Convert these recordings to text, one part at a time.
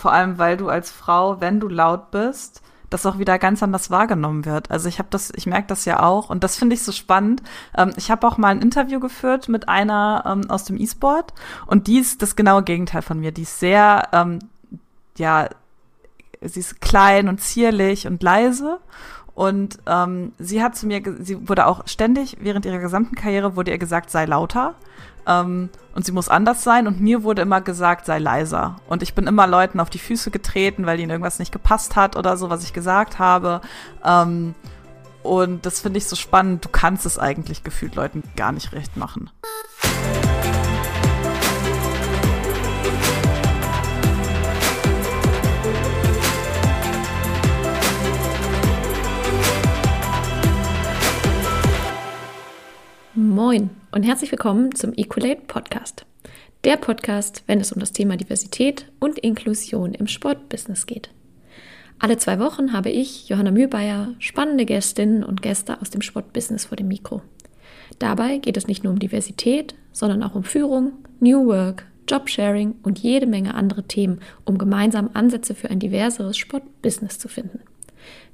Vor allem, weil du als Frau, wenn du laut bist, das auch wieder ganz anders wahrgenommen wird. Also ich habe das, ich merke das ja auch und das finde ich so spannend. Ähm, ich habe auch mal ein Interview geführt mit einer ähm, aus dem E-Sport und die ist das genaue Gegenteil von mir. Die ist sehr, ähm, ja, sie ist klein und zierlich und leise und ähm, sie hat zu mir, sie wurde auch ständig während ihrer gesamten Karriere wurde ihr gesagt, sei lauter ähm, und sie muss anders sein und mir wurde immer gesagt, sei leiser. Und ich bin immer Leuten auf die Füße getreten, weil ihnen irgendwas nicht gepasst hat oder so, was ich gesagt habe. Ähm, und das finde ich so spannend. Du kannst es eigentlich gefühlt Leuten gar nicht recht machen. Moin und herzlich willkommen zum Equalate Podcast. Der Podcast, wenn es um das Thema Diversität und Inklusion im Sportbusiness geht. Alle zwei Wochen habe ich, Johanna Mühlbayer, spannende Gästinnen und Gäste aus dem Sportbusiness vor dem Mikro. Dabei geht es nicht nur um Diversität, sondern auch um Führung, New Work, Jobsharing und jede Menge andere Themen, um gemeinsam Ansätze für ein diverseres Sportbusiness zu finden.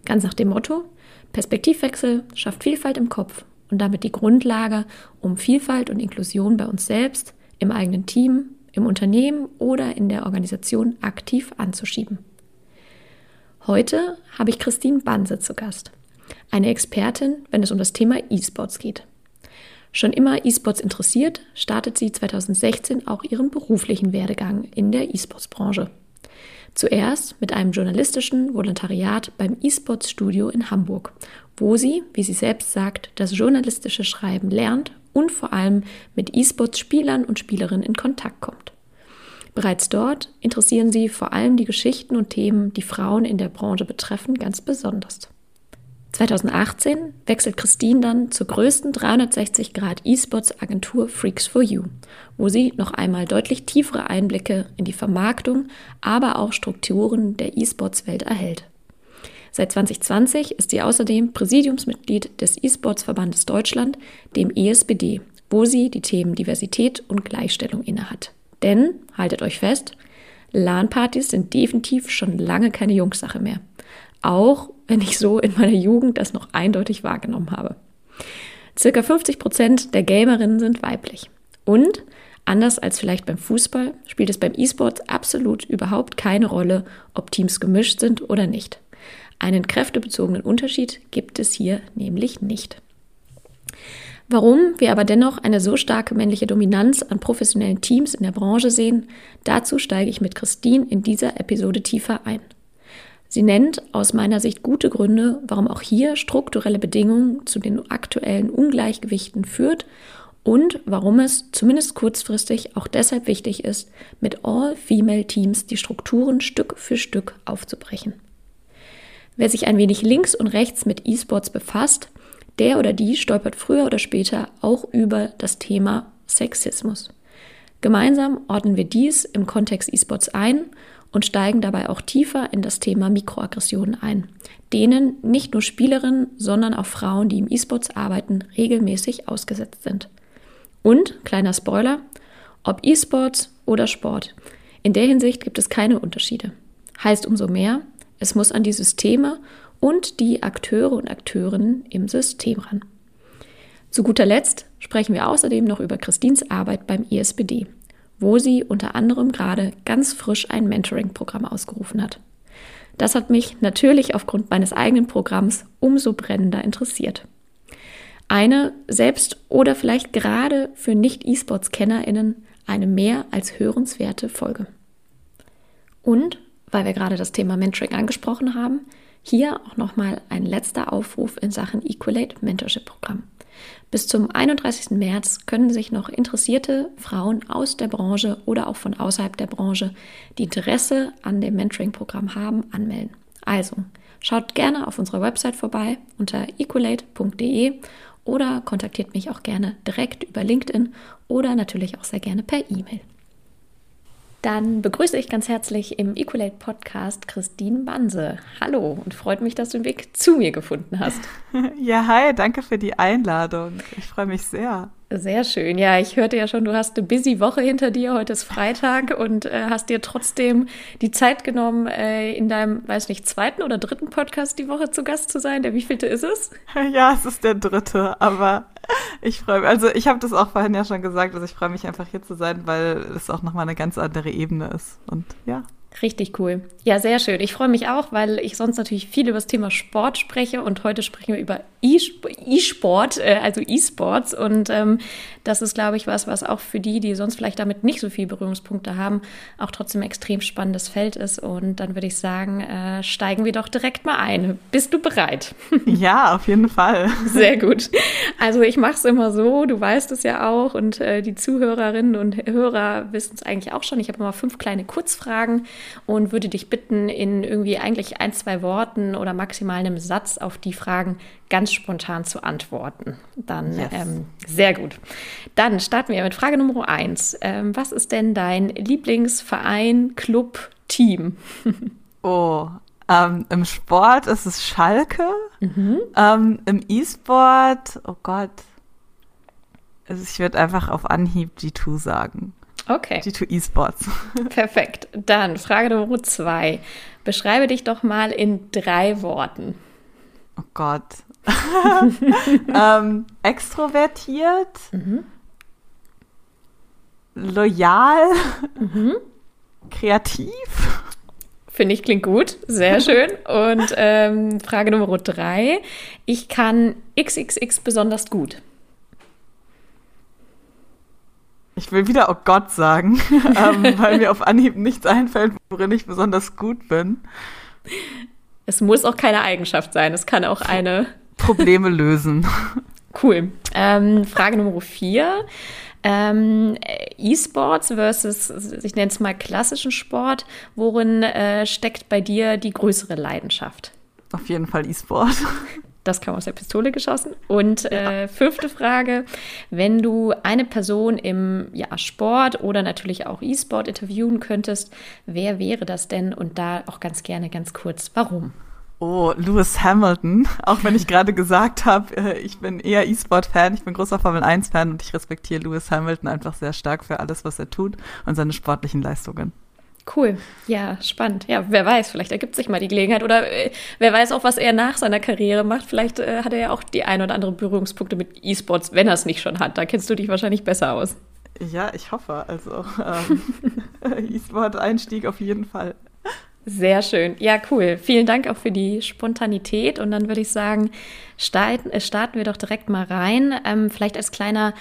Ganz nach dem Motto, Perspektivwechsel schafft Vielfalt im Kopf und damit die Grundlage, um Vielfalt und Inklusion bei uns selbst, im eigenen Team, im Unternehmen oder in der Organisation aktiv anzuschieben. Heute habe ich Christine Banse zu Gast, eine Expertin, wenn es um das Thema E-Sports geht. Schon immer E-Sports interessiert, startet sie 2016 auch ihren beruflichen Werdegang in der E-Sports-Branche. Zuerst mit einem journalistischen Volontariat beim E-Sports Studio in Hamburg, wo sie, wie sie selbst sagt, das journalistische Schreiben lernt und vor allem mit E-Sports-Spielern und Spielerinnen in Kontakt kommt. Bereits dort interessieren sie vor allem die Geschichten und Themen, die Frauen in der Branche betreffen, ganz besonders. 2018 wechselt Christine dann zur größten 360 Grad E-Sports Agentur Freaks for You, wo sie noch einmal deutlich tiefere Einblicke in die Vermarktung, aber auch Strukturen der E-Sports Welt erhält. Seit 2020 ist sie außerdem Präsidiumsmitglied des E-Sports Verbandes Deutschland, dem ESBD, wo sie die Themen Diversität und Gleichstellung innehat. Denn, haltet euch fest, LAN-Partys sind definitiv schon lange keine Jungssache mehr. Auch wenn ich so in meiner Jugend das noch eindeutig wahrgenommen habe. Circa 50 Prozent der Gamerinnen sind weiblich. Und anders als vielleicht beim Fußball spielt es beim E-Sport absolut überhaupt keine Rolle, ob Teams gemischt sind oder nicht. Einen kräftebezogenen Unterschied gibt es hier nämlich nicht. Warum wir aber dennoch eine so starke männliche Dominanz an professionellen Teams in der Branche sehen, dazu steige ich mit Christine in dieser Episode tiefer ein. Sie nennt aus meiner Sicht gute Gründe, warum auch hier strukturelle Bedingungen zu den aktuellen Ungleichgewichten führt und warum es zumindest kurzfristig auch deshalb wichtig ist, mit All-Female-Teams die Strukturen Stück für Stück aufzubrechen. Wer sich ein wenig links und rechts mit E-Sports befasst, der oder die stolpert früher oder später auch über das Thema Sexismus. Gemeinsam ordnen wir dies im Kontext E-Sports ein und steigen dabei auch tiefer in das Thema Mikroaggressionen ein, denen nicht nur Spielerinnen, sondern auch Frauen, die im E-Sports arbeiten, regelmäßig ausgesetzt sind. Und, kleiner Spoiler, ob E-Sports oder Sport, in der Hinsicht gibt es keine Unterschiede. Heißt umso mehr, es muss an die Systeme und die Akteure und Akteurinnen im System ran. Zu guter Letzt sprechen wir außerdem noch über Christins Arbeit beim ISBD, wo sie unter anderem gerade ganz frisch ein Mentoring-Programm ausgerufen hat. Das hat mich natürlich aufgrund meines eigenen Programms umso brennender interessiert. Eine selbst oder vielleicht gerade für Nicht-E-Sports-KennerInnen eine mehr als hörenswerte Folge. Und, weil wir gerade das Thema Mentoring angesprochen haben, hier auch nochmal ein letzter Aufruf in Sachen Equalate Mentorship Programm. Bis zum 31. März können sich noch interessierte Frauen aus der Branche oder auch von außerhalb der Branche, die Interesse an dem Mentoring-Programm haben, anmelden. Also schaut gerne auf unserer Website vorbei unter equalate.de oder kontaktiert mich auch gerne direkt über LinkedIn oder natürlich auch sehr gerne per E-Mail. Dann begrüße ich ganz herzlich im Equalate Podcast Christine Banse. Hallo und freut mich, dass du den Weg zu mir gefunden hast. Ja, hi, danke für die Einladung. Ich freue mich sehr. Sehr schön. Ja, ich hörte ja schon, du hast eine busy Woche hinter dir. Heute ist Freitag und äh, hast dir trotzdem die Zeit genommen, äh, in deinem, weiß nicht, zweiten oder dritten Podcast die Woche zu Gast zu sein. Der wievielte ist es? Ja, es ist der dritte, aber ich freue mich. Also ich habe das auch vorhin ja schon gesagt, also ich freue mich einfach hier zu sein, weil es auch nochmal eine ganz andere Ebene ist. Und ja. Richtig cool. Ja, sehr schön. Ich freue mich auch, weil ich sonst natürlich viel über das Thema Sport spreche und heute sprechen wir über E-Sport, äh, also E-Sports. Und ähm, das ist, glaube ich, was, was auch für die, die sonst vielleicht damit nicht so viel Berührungspunkte haben, auch trotzdem ein extrem spannendes Feld ist. Und dann würde ich sagen, äh, steigen wir doch direkt mal ein. Bist du bereit? Ja, auf jeden Fall. Sehr gut. Also ich mache es immer so, du weißt es ja auch und äh, die Zuhörerinnen und Hörer wissen es eigentlich auch schon. Ich habe immer fünf kleine Kurzfragen und würde dich bitten, in irgendwie eigentlich ein, zwei Worten oder maximal einem Satz auf die Fragen ganz spontan zu antworten. Dann yes. ähm, sehr gut. Dann starten wir mit Frage Nummer eins. Ähm, was ist denn dein Lieblingsverein, Club, Team? oh, ähm, Im Sport ist es Schalke. Mhm. Ähm, Im E-Sport, oh Gott. Also ich würde einfach auf Anhieb G2 sagen. Okay. G2 E-Sports. Perfekt. Dann Frage Nummer zwei. Beschreibe dich doch mal in drei Worten. Oh Gott. ähm, extrovertiert, mhm. loyal, mhm. kreativ. Finde ich klingt gut, sehr schön. Und ähm, Frage Nummer drei. Ich kann XXX besonders gut. Ich will wieder Oh Gott sagen, ähm, weil mir auf Anhieb nichts einfällt, worin ich besonders gut bin. Es muss auch keine Eigenschaft sein, es kann auch eine. Probleme lösen. Cool. Ähm, Frage Nummer vier. Ähm, E-Sports versus, ich nenne es mal klassischen Sport. Worin äh, steckt bei dir die größere Leidenschaft? Auf jeden Fall E-Sport. Das kam aus der Pistole geschossen. Und äh, fünfte Frage: Wenn du eine Person im ja, Sport oder natürlich auch E-Sport interviewen könntest, wer wäre das denn? Und da auch ganz gerne ganz kurz, warum? Oh, Lewis Hamilton. Auch wenn ich gerade gesagt habe, äh, ich bin eher E-Sport-Fan, ich bin großer Formel 1-Fan und ich respektiere Lewis Hamilton einfach sehr stark für alles, was er tut und seine sportlichen Leistungen. Cool, ja, spannend. Ja, wer weiß, vielleicht ergibt sich mal die Gelegenheit oder äh, wer weiß auch, was er nach seiner Karriere macht. Vielleicht äh, hat er ja auch die ein oder andere Berührungspunkte mit E-Sports, wenn er es nicht schon hat. Da kennst du dich wahrscheinlich besser aus. Ja, ich hoffe. Also ähm, E-Sport-Einstieg auf jeden Fall. Sehr schön. Ja, cool. Vielen Dank auch für die Spontanität. Und dann würde ich sagen, starten, äh, starten wir doch direkt mal rein. Ähm, vielleicht als kleiner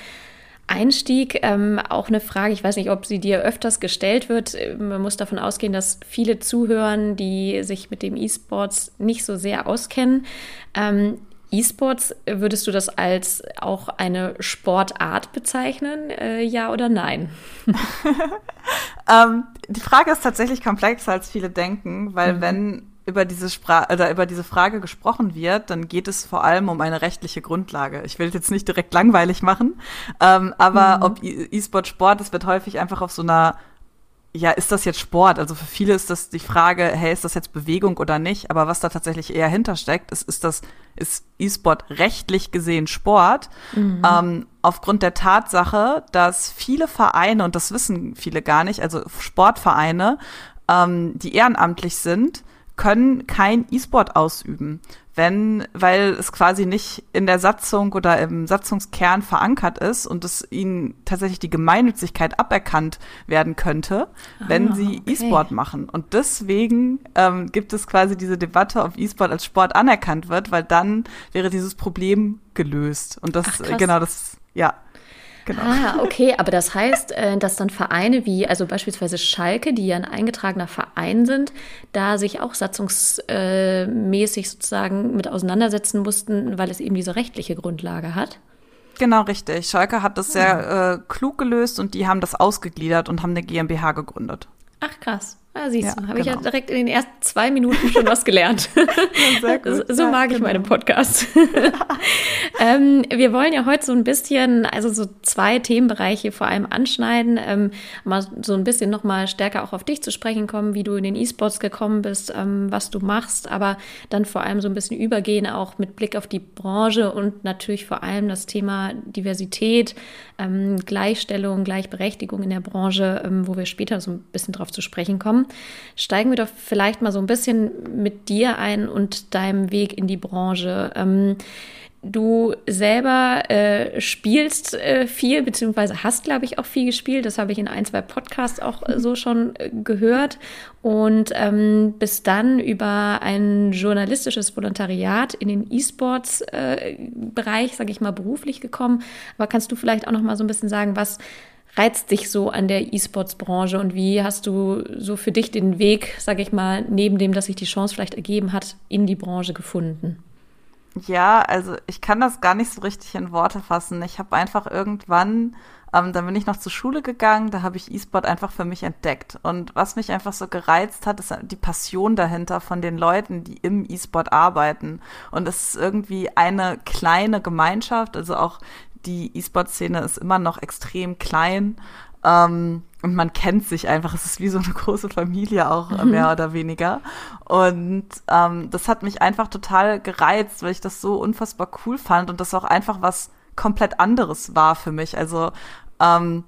Einstieg ähm, auch eine Frage, ich weiß nicht, ob sie dir öfters gestellt wird. Man muss davon ausgehen, dass viele zuhören, die sich mit dem E-Sports nicht so sehr auskennen. Ähm, E-Sports, würdest du das als auch eine Sportart bezeichnen, äh, ja oder nein? ähm, die Frage ist tatsächlich komplexer, als viele denken, weil mhm. wenn über diese, Spra oder über diese Frage gesprochen wird, dann geht es vor allem um eine rechtliche Grundlage. Ich will jetzt nicht direkt langweilig machen, ähm, aber mhm. ob e-, E-Sport Sport, es wird häufig einfach auf so einer ja, ist das jetzt Sport? Also für viele ist das die Frage, hey, ist das jetzt Bewegung oder nicht? Aber was da tatsächlich eher hintersteckt, ist, ist das, ist E-Sport rechtlich gesehen Sport? Mhm. Ähm, aufgrund der Tatsache, dass viele Vereine, und das wissen viele gar nicht, also Sportvereine, ähm, die ehrenamtlich sind, können kein E-Sport ausüben, wenn, weil es quasi nicht in der Satzung oder im Satzungskern verankert ist und es ihnen tatsächlich die Gemeinnützigkeit aberkannt werden könnte, ah, wenn sie okay. E-Sport machen. Und deswegen ähm, gibt es quasi diese Debatte, ob E-Sport als Sport anerkannt wird, weil dann wäre dieses Problem gelöst. Und das, Ach, genau, das, ja. Genau. Ah, okay, aber das heißt, äh, dass dann Vereine wie, also beispielsweise Schalke, die ja ein eingetragener Verein sind, da sich auch satzungsmäßig sozusagen mit auseinandersetzen mussten, weil es eben diese rechtliche Grundlage hat. Genau, richtig. Schalke hat das sehr ah. äh, klug gelöst und die haben das ausgegliedert und haben eine GmbH gegründet. Ach krass. Ja, siehst du, habe genau. ich ja genau. direkt in den ersten zwei Minuten schon was gelernt. Ja, so, so mag ja, ich meine Podcasts. ähm, wir wollen ja heute so ein bisschen, also so zwei Themenbereiche vor allem anschneiden, ähm, mal so ein bisschen nochmal stärker auch auf dich zu sprechen kommen, wie du in den E-Sports gekommen bist, ähm, was du machst, aber dann vor allem so ein bisschen übergehen, auch mit Blick auf die Branche und natürlich vor allem das Thema Diversität, ähm, Gleichstellung, Gleichberechtigung in der Branche, ähm, wo wir später so ein bisschen drauf zu sprechen kommen. Steigen wir doch vielleicht mal so ein bisschen mit dir ein und deinem Weg in die Branche. Ähm, Du selber äh, spielst äh, viel, beziehungsweise hast, glaube ich, auch viel gespielt. Das habe ich in ein, zwei Podcasts auch äh, so schon äh, gehört. Und ähm, bist dann über ein journalistisches Volontariat in den E-Sports-Bereich, äh, sage ich mal, beruflich gekommen. Aber kannst du vielleicht auch noch mal so ein bisschen sagen, was reizt dich so an der E-Sports-Branche und wie hast du so für dich den Weg, sage ich mal, neben dem, dass sich die Chance vielleicht ergeben hat, in die Branche gefunden? Ja, also ich kann das gar nicht so richtig in Worte fassen. Ich habe einfach irgendwann, ähm, dann bin ich noch zur Schule gegangen, da habe ich E-Sport einfach für mich entdeckt. Und was mich einfach so gereizt hat, ist die Passion dahinter von den Leuten, die im E-Sport arbeiten. Und es ist irgendwie eine kleine Gemeinschaft, also auch die E-Sport-Szene ist immer noch extrem klein. Ähm, und man kennt sich einfach. Es ist wie so eine große Familie auch, mhm. mehr oder weniger. Und ähm, das hat mich einfach total gereizt, weil ich das so unfassbar cool fand und das auch einfach was komplett anderes war für mich. Also ähm,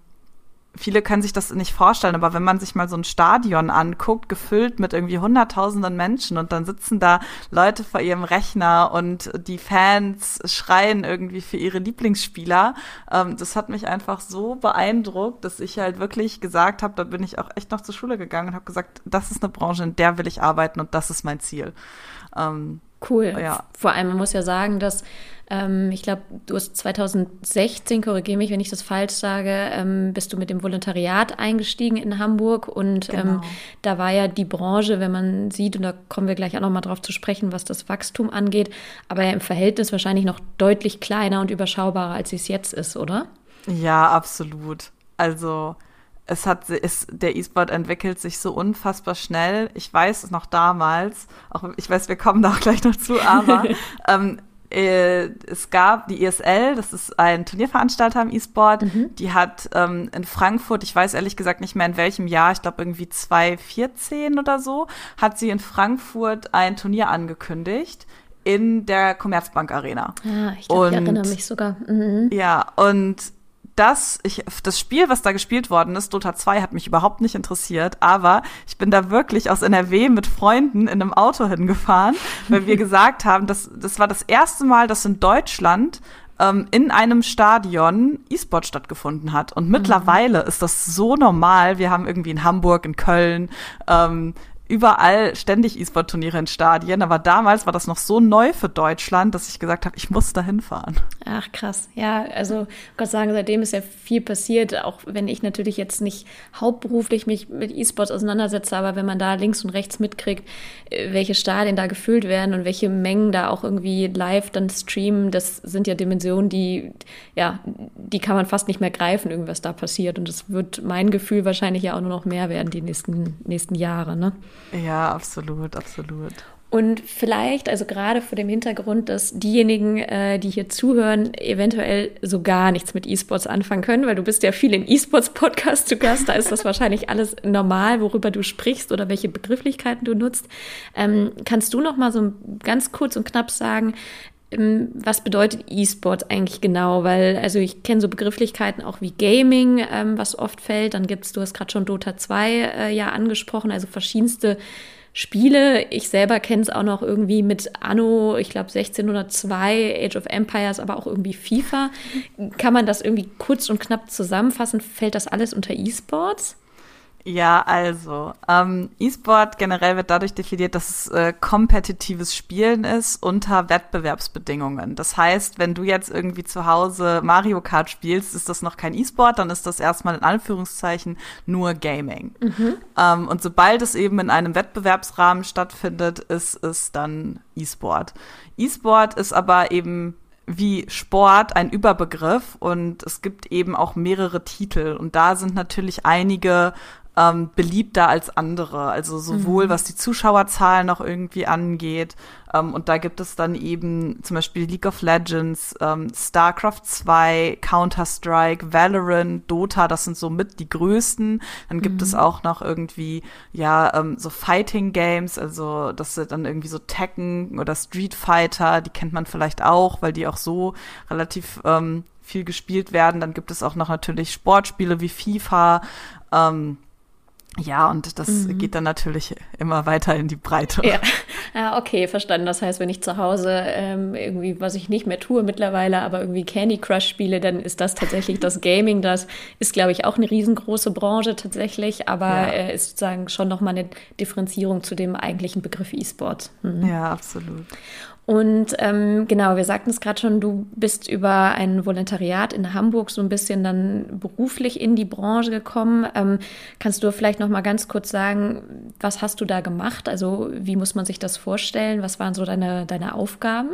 viele können sich das nicht vorstellen, aber wenn man sich mal so ein Stadion anguckt, gefüllt mit irgendwie hunderttausenden Menschen und dann sitzen da Leute vor ihrem Rechner und die Fans schreien irgendwie für ihre Lieblingsspieler, ähm, das hat mich einfach so beeindruckt, dass ich halt wirklich gesagt habe, da bin ich auch echt noch zur Schule gegangen und habe gesagt, das ist eine Branche, in der will ich arbeiten und das ist mein Ziel. Ähm, cool. Ja. Vor allem, man muss ja sagen, dass ähm, ich glaube, du hast 2016, korrigiere mich, wenn ich das falsch sage, ähm, bist du mit dem Volontariat eingestiegen in Hamburg und ähm, genau. ähm, da war ja die Branche, wenn man sieht, und da kommen wir gleich auch nochmal drauf zu sprechen, was das Wachstum angeht, aber ja im Verhältnis wahrscheinlich noch deutlich kleiner und überschaubarer, als es jetzt ist, oder? Ja, absolut. Also es hat es, der E-Sport entwickelt sich so unfassbar schnell. Ich weiß es noch damals, auch ich weiß, wir kommen da auch gleich noch zu, aber ähm, äh, es gab die ESL, das ist ein Turnierveranstalter im E-Sport, mhm. die hat ähm, in Frankfurt, ich weiß ehrlich gesagt nicht mehr in welchem Jahr, ich glaube irgendwie 2014 oder so, hat sie in Frankfurt ein Turnier angekündigt in der Commerzbank Arena. Ja, ich, glaub, ich erinnere mich sogar. Mhm. Ja, und das, ich, das Spiel, was da gespielt worden ist, Dota 2, hat mich überhaupt nicht interessiert, aber ich bin da wirklich aus NRW mit Freunden in einem Auto hingefahren, weil wir gesagt haben, dass, das war das erste Mal, dass in Deutschland ähm, in einem Stadion E-Sport stattgefunden hat. Und mittlerweile mhm. ist das so normal. Wir haben irgendwie in Hamburg, in Köln, ähm, überall ständig E-Sport-Turniere in Stadien, aber damals war das noch so neu für Deutschland, dass ich gesagt habe, ich muss da hinfahren. Ach krass, ja, also Gott sagen, seitdem ist ja viel passiert, auch wenn ich natürlich jetzt nicht hauptberuflich mich mit E-Sports auseinandersetze, aber wenn man da links und rechts mitkriegt, äh, welche Stadien da gefüllt werden und welche Mengen da auch irgendwie live dann streamen, das sind ja Dimensionen, die, ja, die kann man fast nicht mehr greifen, irgendwas da passiert und das wird mein Gefühl wahrscheinlich ja auch nur noch mehr werden die nächsten, nächsten Jahre, ne? Ja, absolut, absolut. Und vielleicht, also gerade vor dem Hintergrund, dass diejenigen, äh, die hier zuhören, eventuell so gar nichts mit E-Sports anfangen können, weil du bist ja viel in E-Sports-Podcasts zu Gast, da ist das wahrscheinlich alles normal, worüber du sprichst oder welche Begrifflichkeiten du nutzt. Ähm, kannst du noch mal so ganz kurz und knapp sagen, was bedeutet E-Sport eigentlich genau? Weil, also ich kenne so Begrifflichkeiten auch wie Gaming, ähm, was oft fällt. Dann gibt's, du hast gerade schon Dota 2 äh, ja angesprochen, also verschiedenste Spiele. Ich selber kenne es auch noch irgendwie mit Anno, ich glaube 1602, Age of Empires, aber auch irgendwie FIFA. Kann man das irgendwie kurz und knapp zusammenfassen? Fällt das alles unter E-Sports? Ja, also ähm, E-Sport generell wird dadurch definiert, dass es äh, kompetitives Spielen ist unter Wettbewerbsbedingungen. Das heißt, wenn du jetzt irgendwie zu Hause Mario Kart spielst, ist das noch kein E-Sport, dann ist das erstmal in Anführungszeichen nur Gaming. Mhm. Ähm, und sobald es eben in einem Wettbewerbsrahmen stattfindet, ist es dann E-Sport. E-Sport ist aber eben wie Sport ein Überbegriff und es gibt eben auch mehrere Titel und da sind natürlich einige ähm, beliebter als andere. Also sowohl mhm. was die Zuschauerzahlen noch irgendwie angeht. Ähm, und da gibt es dann eben zum Beispiel League of Legends, ähm, StarCraft 2, Counter-Strike, Valorant, Dota, das sind so mit die größten. Dann gibt mhm. es auch noch irgendwie, ja, ähm, so Fighting Games, also das sind dann irgendwie so Tekken oder Street Fighter, die kennt man vielleicht auch, weil die auch so relativ ähm, viel gespielt werden. Dann gibt es auch noch natürlich Sportspiele wie FIFA. Ähm, ja, und das mhm. geht dann natürlich immer weiter in die Breite. Ja. ja, okay, verstanden. Das heißt, wenn ich zu Hause ähm, irgendwie, was ich nicht mehr tue mittlerweile, aber irgendwie Candy Crush spiele, dann ist das tatsächlich das Gaming. Das ist, glaube ich, auch eine riesengroße Branche tatsächlich, aber ja. äh, ist sozusagen schon nochmal eine Differenzierung zu dem eigentlichen Begriff E-Sport. Mhm. Ja, absolut. Und ähm, genau, wir sagten es gerade schon, du bist über ein Volontariat in Hamburg so ein bisschen dann beruflich in die Branche gekommen. Ähm, kannst du vielleicht noch mal ganz kurz sagen, was hast du da gemacht? Also wie muss man sich das vorstellen? Was waren so deine, deine Aufgaben?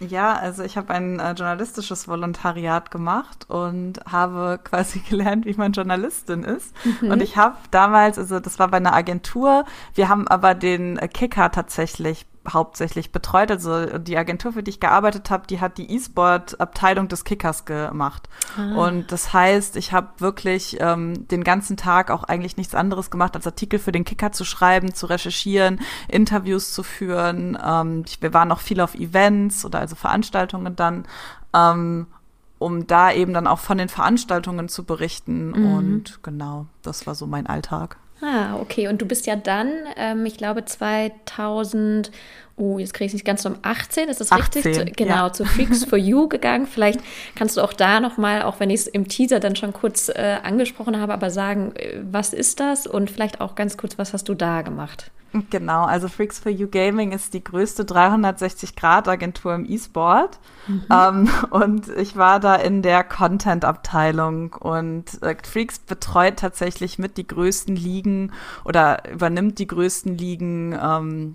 Ja, also ich habe ein äh, journalistisches Volontariat gemacht und habe quasi gelernt, wie man Journalistin ist. Mhm. Und ich habe damals, also das war bei einer Agentur, wir haben aber den Kicker tatsächlich hauptsächlich betreut. Also die Agentur, für die ich gearbeitet habe, die hat die E-Sport-Abteilung des Kickers gemacht. Ah. Und das heißt, ich habe wirklich ähm, den ganzen Tag auch eigentlich nichts anderes gemacht, als Artikel für den Kicker zu schreiben, zu recherchieren, Interviews zu führen. Ähm, ich, wir waren auch viel auf Events oder also Veranstaltungen dann. Ähm, um da eben dann auch von den Veranstaltungen zu berichten. Mhm. Und genau, das war so mein Alltag. Ah, okay. Und du bist ja dann, ähm, ich glaube 2000, oh, jetzt kriege ich es nicht ganz um 18, ist das 18, richtig? Zu, genau, ja. zu Freaks for You gegangen. Vielleicht kannst du auch da nochmal, auch wenn ich es im Teaser dann schon kurz äh, angesprochen habe, aber sagen, äh, was ist das und vielleicht auch ganz kurz, was hast du da gemacht? Genau, also Freaks for You Gaming ist die größte 360-Grad-Agentur im E-Sport. Mhm. Ähm, und ich war da in der Content-Abteilung und äh, Freaks betreut tatsächlich mit die größten Ligen oder übernimmt die größten Ligen ähm,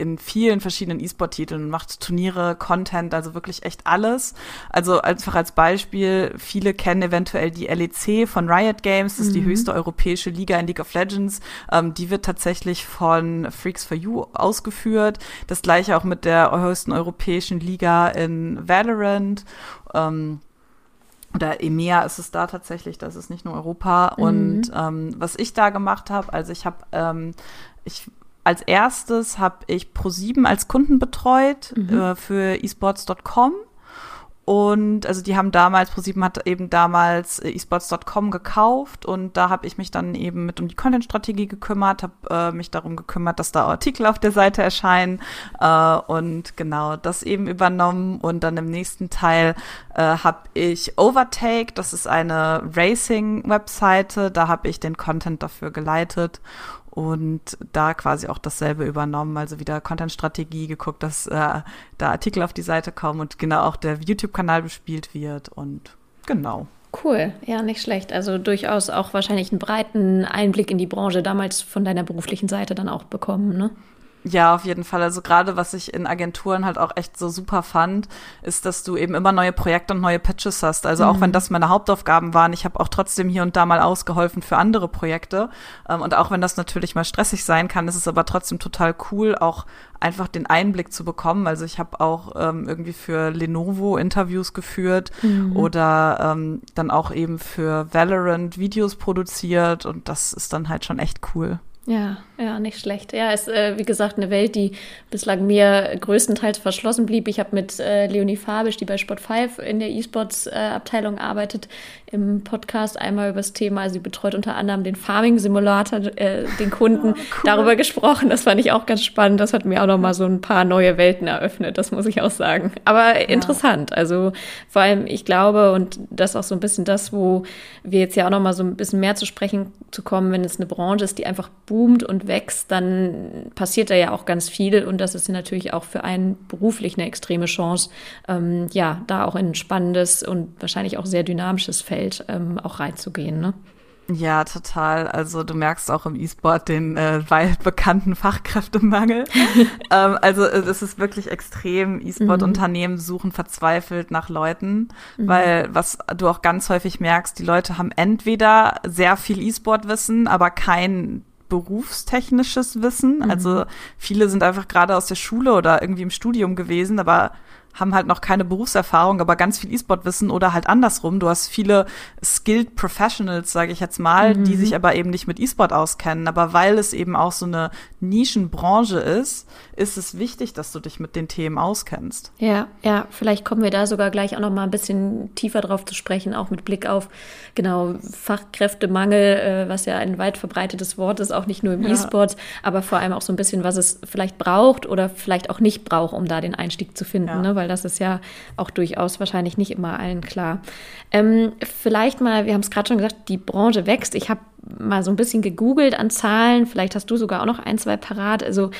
in vielen verschiedenen E-Sport-Titeln, macht Turniere, Content, also wirklich echt alles. Also einfach als Beispiel, viele kennen eventuell die LEC von Riot Games, das ist mhm. die höchste europäische Liga in League of Legends. Ähm, die wird tatsächlich von Freaks for You ausgeführt. Das gleiche auch mit der höchsten europäischen Liga in Valorant. Ähm, oder EMEA ist es da tatsächlich, das ist nicht nur Europa. Mhm. Und ähm, was ich da gemacht habe, also ich habe, ähm, ich als erstes habe ich Pro7 als Kunden betreut mhm. äh, für esports.com. Und also die haben damals, ProSieben hat eben damals äh, esports.com gekauft und da habe ich mich dann eben mit um die Content-Strategie gekümmert, habe äh, mich darum gekümmert, dass da Artikel auf der Seite erscheinen äh, und genau das eben übernommen. Und dann im nächsten Teil äh, habe ich Overtake, das ist eine Racing-Webseite, da habe ich den Content dafür geleitet und da quasi auch dasselbe übernommen, also wieder Content-Strategie geguckt, dass äh, da Artikel auf die Seite kommen und genau auch der YouTube-Kanal bespielt wird und genau. Cool, ja, nicht schlecht. Also durchaus auch wahrscheinlich einen breiten Einblick in die Branche damals von deiner beruflichen Seite dann auch bekommen, ne? Ja, auf jeden Fall. Also gerade was ich in Agenturen halt auch echt so super fand, ist, dass du eben immer neue Projekte und neue Pitches hast. Also mhm. auch wenn das meine Hauptaufgaben waren, ich habe auch trotzdem hier und da mal ausgeholfen für andere Projekte. Ähm, und auch wenn das natürlich mal stressig sein kann, ist es aber trotzdem total cool, auch einfach den Einblick zu bekommen. Also ich habe auch ähm, irgendwie für Lenovo Interviews geführt mhm. oder ähm, dann auch eben für Valorant Videos produziert und das ist dann halt schon echt cool. Ja, ja, nicht schlecht. Ja, ist äh, wie gesagt eine Welt, die bislang mir größtenteils verschlossen blieb. Ich habe mit äh, Leonie Fabisch, die bei Sport 5 in der E-Sports-Abteilung äh, arbeitet, im Podcast einmal über das Thema. Sie betreut unter anderem den Farming-Simulator, äh, den Kunden, oh, cool. darüber gesprochen. Das fand ich auch ganz spannend. Das hat mir auch noch mal so ein paar neue Welten eröffnet, das muss ich auch sagen. Aber ja. interessant. Also vor allem, ich glaube, und das ist auch so ein bisschen das, wo wir jetzt ja auch noch mal so ein bisschen mehr zu sprechen zu kommen, wenn es eine Branche ist, die einfach boomt und wächst, dann passiert da ja auch ganz viel und das ist natürlich auch für einen beruflich eine extreme Chance, ähm, ja, da auch in ein spannendes und wahrscheinlich auch sehr dynamisches Feld ähm, auch reinzugehen. Ne? Ja, total. Also du merkst auch im E-Sport den äh, weit bekannten Fachkräftemangel. ähm, also äh, es ist wirklich extrem. E-Sport-Unternehmen mhm. suchen verzweifelt nach Leuten, mhm. weil was du auch ganz häufig merkst, die Leute haben entweder sehr viel E-Sport-Wissen, aber kein berufstechnisches Wissen. Mhm. Also viele sind einfach gerade aus der Schule oder irgendwie im Studium gewesen, aber haben halt noch keine Berufserfahrung, aber ganz viel E-Sport-Wissen oder halt andersrum. Du hast viele skilled Professionals, sage ich jetzt mal, mhm. die sich aber eben nicht mit E-Sport auskennen. Aber weil es eben auch so eine Nischenbranche ist, ist es wichtig, dass du dich mit den Themen auskennst. Ja, ja, vielleicht kommen wir da sogar gleich auch noch mal ein bisschen tiefer drauf zu sprechen, auch mit Blick auf genau Fachkräftemangel, äh, was ja ein weit verbreitetes Wort ist, auch nicht nur im ja. E-Sport, aber vor allem auch so ein bisschen, was es vielleicht braucht oder vielleicht auch nicht braucht, um da den Einstieg zu finden. Ja. Ne? Weil das ist ja auch durchaus wahrscheinlich nicht immer allen klar. Ähm, vielleicht mal, wir haben es gerade schon gesagt, die Branche wächst. Ich habe mal so ein bisschen gegoogelt an Zahlen. Vielleicht hast du sogar auch noch ein, zwei parat. Also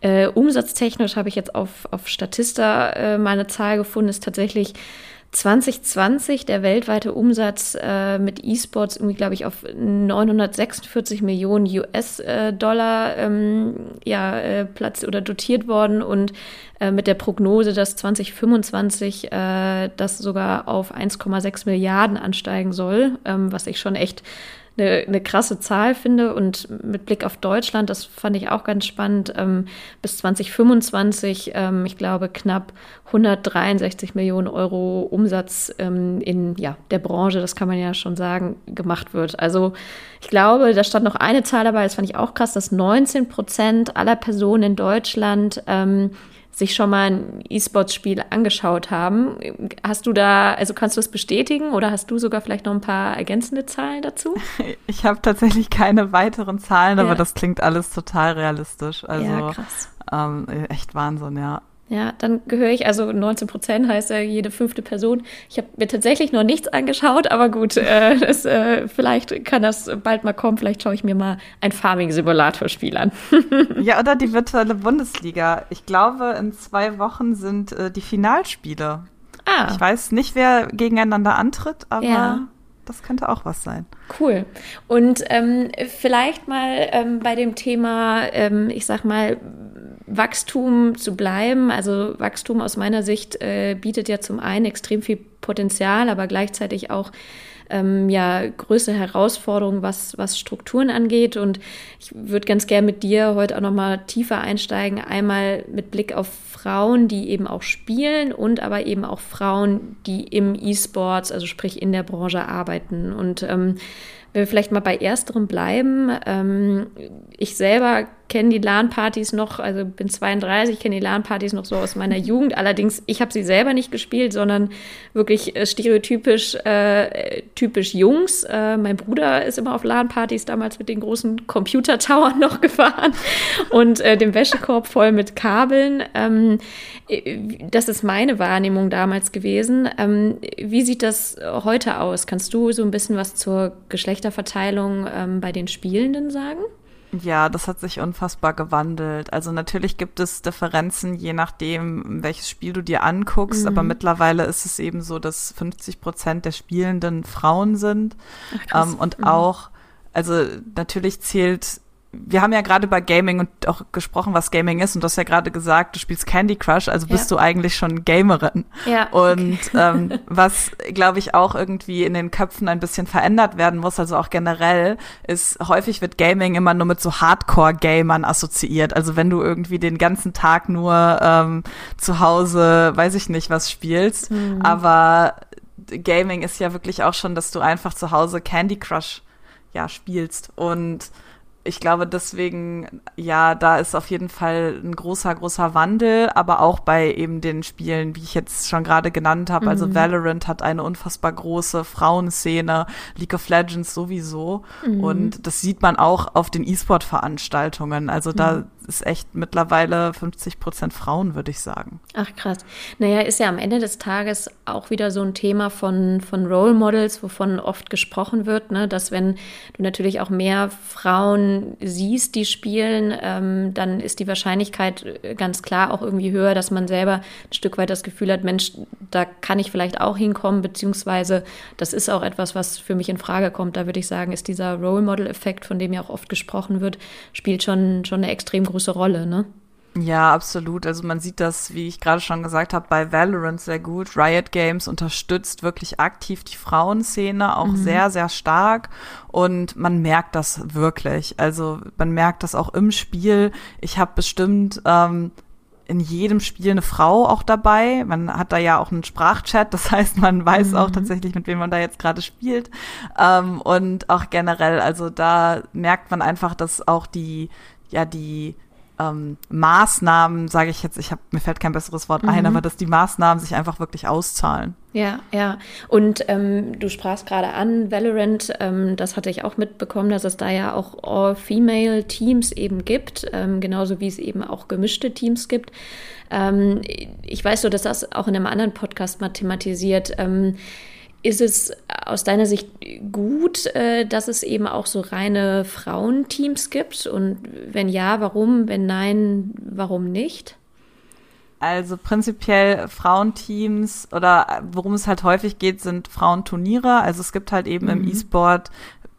äh, umsatztechnisch habe ich jetzt auf, auf Statista äh, mal eine Zahl gefunden, ist tatsächlich 2020 der weltweite Umsatz äh, mit E-Sports irgendwie, glaube ich, auf 946 Millionen US-Dollar ähm, ja, äh, platz oder dotiert worden und äh, mit der Prognose, dass 2025 äh, das sogar auf 1,6 Milliarden ansteigen soll, ähm, was ich schon echt eine, eine krasse Zahl finde. Und mit Blick auf Deutschland, das fand ich auch ganz spannend, ähm, bis 2025, ähm, ich glaube, knapp 163 Millionen Euro Umsatz ähm, in ja, der Branche, das kann man ja schon sagen, gemacht wird. Also ich glaube, da stand noch eine Zahl dabei, das fand ich auch krass, dass 19 Prozent aller Personen in Deutschland ähm, sich schon mal ein E-Sports-Spiel angeschaut haben. Hast du da, also kannst du das bestätigen oder hast du sogar vielleicht noch ein paar ergänzende Zahlen dazu? Ich habe tatsächlich keine weiteren Zahlen, ja. aber das klingt alles total realistisch. Also ja, krass. Ähm, echt Wahnsinn, ja. Ja, dann gehöre ich, also 19 Prozent heißt ja jede fünfte Person. Ich habe mir tatsächlich noch nichts angeschaut, aber gut, äh, das, äh, vielleicht kann das bald mal kommen. Vielleicht schaue ich mir mal ein Farming-Simulator-Spiel an. ja, oder die virtuelle Bundesliga. Ich glaube, in zwei Wochen sind äh, die Finalspiele. Ah. Ich weiß nicht, wer gegeneinander antritt, aber ja. das könnte auch was sein. Cool. Und ähm, vielleicht mal ähm, bei dem Thema, ähm, ich sag mal, Wachstum zu bleiben. Also Wachstum aus meiner Sicht äh, bietet ja zum einen extrem viel Potenzial, aber gleichzeitig auch ähm, ja größere Herausforderungen, was, was Strukturen angeht. Und ich würde ganz gern mit dir heute auch nochmal tiefer einsteigen. Einmal mit Blick auf Frauen, die eben auch spielen und aber eben auch Frauen, die im E-Sports, also sprich in der Branche arbeiten. Und ähm, wenn wir vielleicht mal bei ersterem bleiben, ähm, ich selber kenne die LAN-Partys noch, also bin 32, kenne die LAN-Partys noch so aus meiner Jugend. Allerdings, ich habe sie selber nicht gespielt, sondern wirklich äh, stereotypisch äh, typisch Jungs. Äh, mein Bruder ist immer auf LAN-Partys damals mit den großen Computer-Towern noch gefahren und äh, dem Wäschekorb voll mit Kabeln. Ähm, äh, das ist meine Wahrnehmung damals gewesen. Ähm, wie sieht das heute aus? Kannst du so ein bisschen was zur Geschlechterverteilung ähm, bei den Spielenden sagen? Ja, das hat sich unfassbar gewandelt. Also natürlich gibt es Differenzen, je nachdem, welches Spiel du dir anguckst, mhm. aber mittlerweile ist es eben so, dass 50 Prozent der Spielenden Frauen sind. Ach, ähm, und mhm. auch, also natürlich zählt wir haben ja gerade über Gaming und auch gesprochen, was Gaming ist. Und du hast ja gerade gesagt, du spielst Candy Crush, also bist ja. du eigentlich schon Gamerin. Ja. Und okay. ähm, was, glaube ich, auch irgendwie in den Köpfen ein bisschen verändert werden muss, also auch generell, ist häufig wird Gaming immer nur mit so Hardcore-Gamern assoziiert. Also wenn du irgendwie den ganzen Tag nur ähm, zu Hause, weiß ich nicht, was spielst. Mhm. Aber Gaming ist ja wirklich auch schon, dass du einfach zu Hause Candy Crush ja spielst und ich glaube deswegen, ja, da ist auf jeden Fall ein großer, großer Wandel, aber auch bei eben den Spielen, wie ich jetzt schon gerade genannt habe. Also mhm. Also Valorant hat eine unfassbar große Frauenszene, League of Legends sowieso. Mhm. Und das sieht man auch auf den E-Sport-Veranstaltungen. Also da ist echt mittlerweile 50 Prozent Frauen, würde ich sagen. Ach krass. Naja, ist ja am Ende des Tages auch wieder so ein Thema von, von Role Models, wovon oft gesprochen wird, ne? dass wenn du natürlich auch mehr Frauen siehst, die spielen, ähm, dann ist die Wahrscheinlichkeit äh, ganz klar auch irgendwie höher, dass man selber ein Stück weit das Gefühl hat, Mensch, da kann ich vielleicht auch hinkommen, beziehungsweise das ist auch etwas, was für mich in Frage kommt. Da würde ich sagen, ist dieser Role Model-Effekt, von dem ja auch oft gesprochen wird, spielt schon, schon eine extrem große Rolle, ne? Ja, absolut. Also man sieht das, wie ich gerade schon gesagt habe, bei Valorant sehr gut. Riot Games unterstützt wirklich aktiv die Frauenszene auch mhm. sehr, sehr stark und man merkt das wirklich. Also man merkt das auch im Spiel. Ich habe bestimmt ähm, in jedem Spiel eine Frau auch dabei. Man hat da ja auch einen Sprachchat, das heißt, man weiß mhm. auch tatsächlich, mit wem man da jetzt gerade spielt. Ähm, und auch generell, also da merkt man einfach, dass auch die, ja, die ähm, Maßnahmen, sage ich jetzt, ich habe mir fällt kein besseres Wort mhm. ein, aber dass die Maßnahmen sich einfach wirklich auszahlen. Ja, ja. Und ähm, du sprachst gerade an, Valorant, ähm, das hatte ich auch mitbekommen, dass es da ja auch All-Female-Teams eben gibt, ähm, genauso wie es eben auch gemischte Teams gibt. Ähm, ich weiß so, dass das auch in einem anderen Podcast mal thematisiert. Ist es aus deiner Sicht gut, äh, dass es eben auch so reine Frauenteams gibt? Und wenn ja, warum? Wenn nein, warum nicht? Also prinzipiell Frauenteams oder worum es halt häufig geht, sind Frauenturniere. Also es gibt halt eben mhm. im E-Sport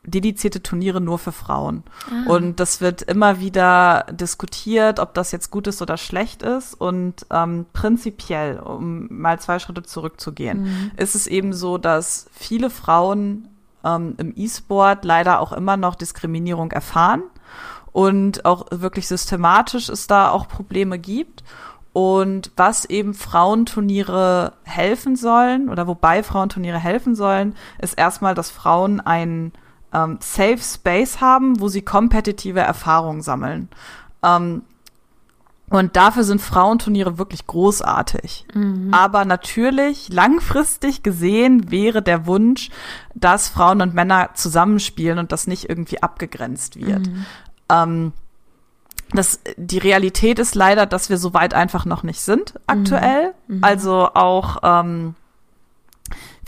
dedizierte Turniere nur für Frauen. Ah. Und das wird immer wieder diskutiert, ob das jetzt gut ist oder schlecht ist. Und ähm, prinzipiell, um mal zwei Schritte zurückzugehen, mhm. ist es eben so, dass viele Frauen ähm, im E-Sport leider auch immer noch Diskriminierung erfahren und auch wirklich systematisch es da auch Probleme gibt. Und was eben Frauenturniere helfen sollen oder wobei Frauenturniere helfen sollen, ist erstmal, dass Frauen einen ähm, Safe Space haben, wo sie kompetitive Erfahrungen sammeln. Ähm, und dafür sind Frauenturniere wirklich großartig. Mhm. Aber natürlich, langfristig gesehen, wäre der Wunsch, dass Frauen und Männer zusammenspielen und das nicht irgendwie abgegrenzt wird. Mhm. Ähm, das, die Realität ist leider, dass wir so weit einfach noch nicht sind aktuell. Mhm. mhm. Also auch ähm,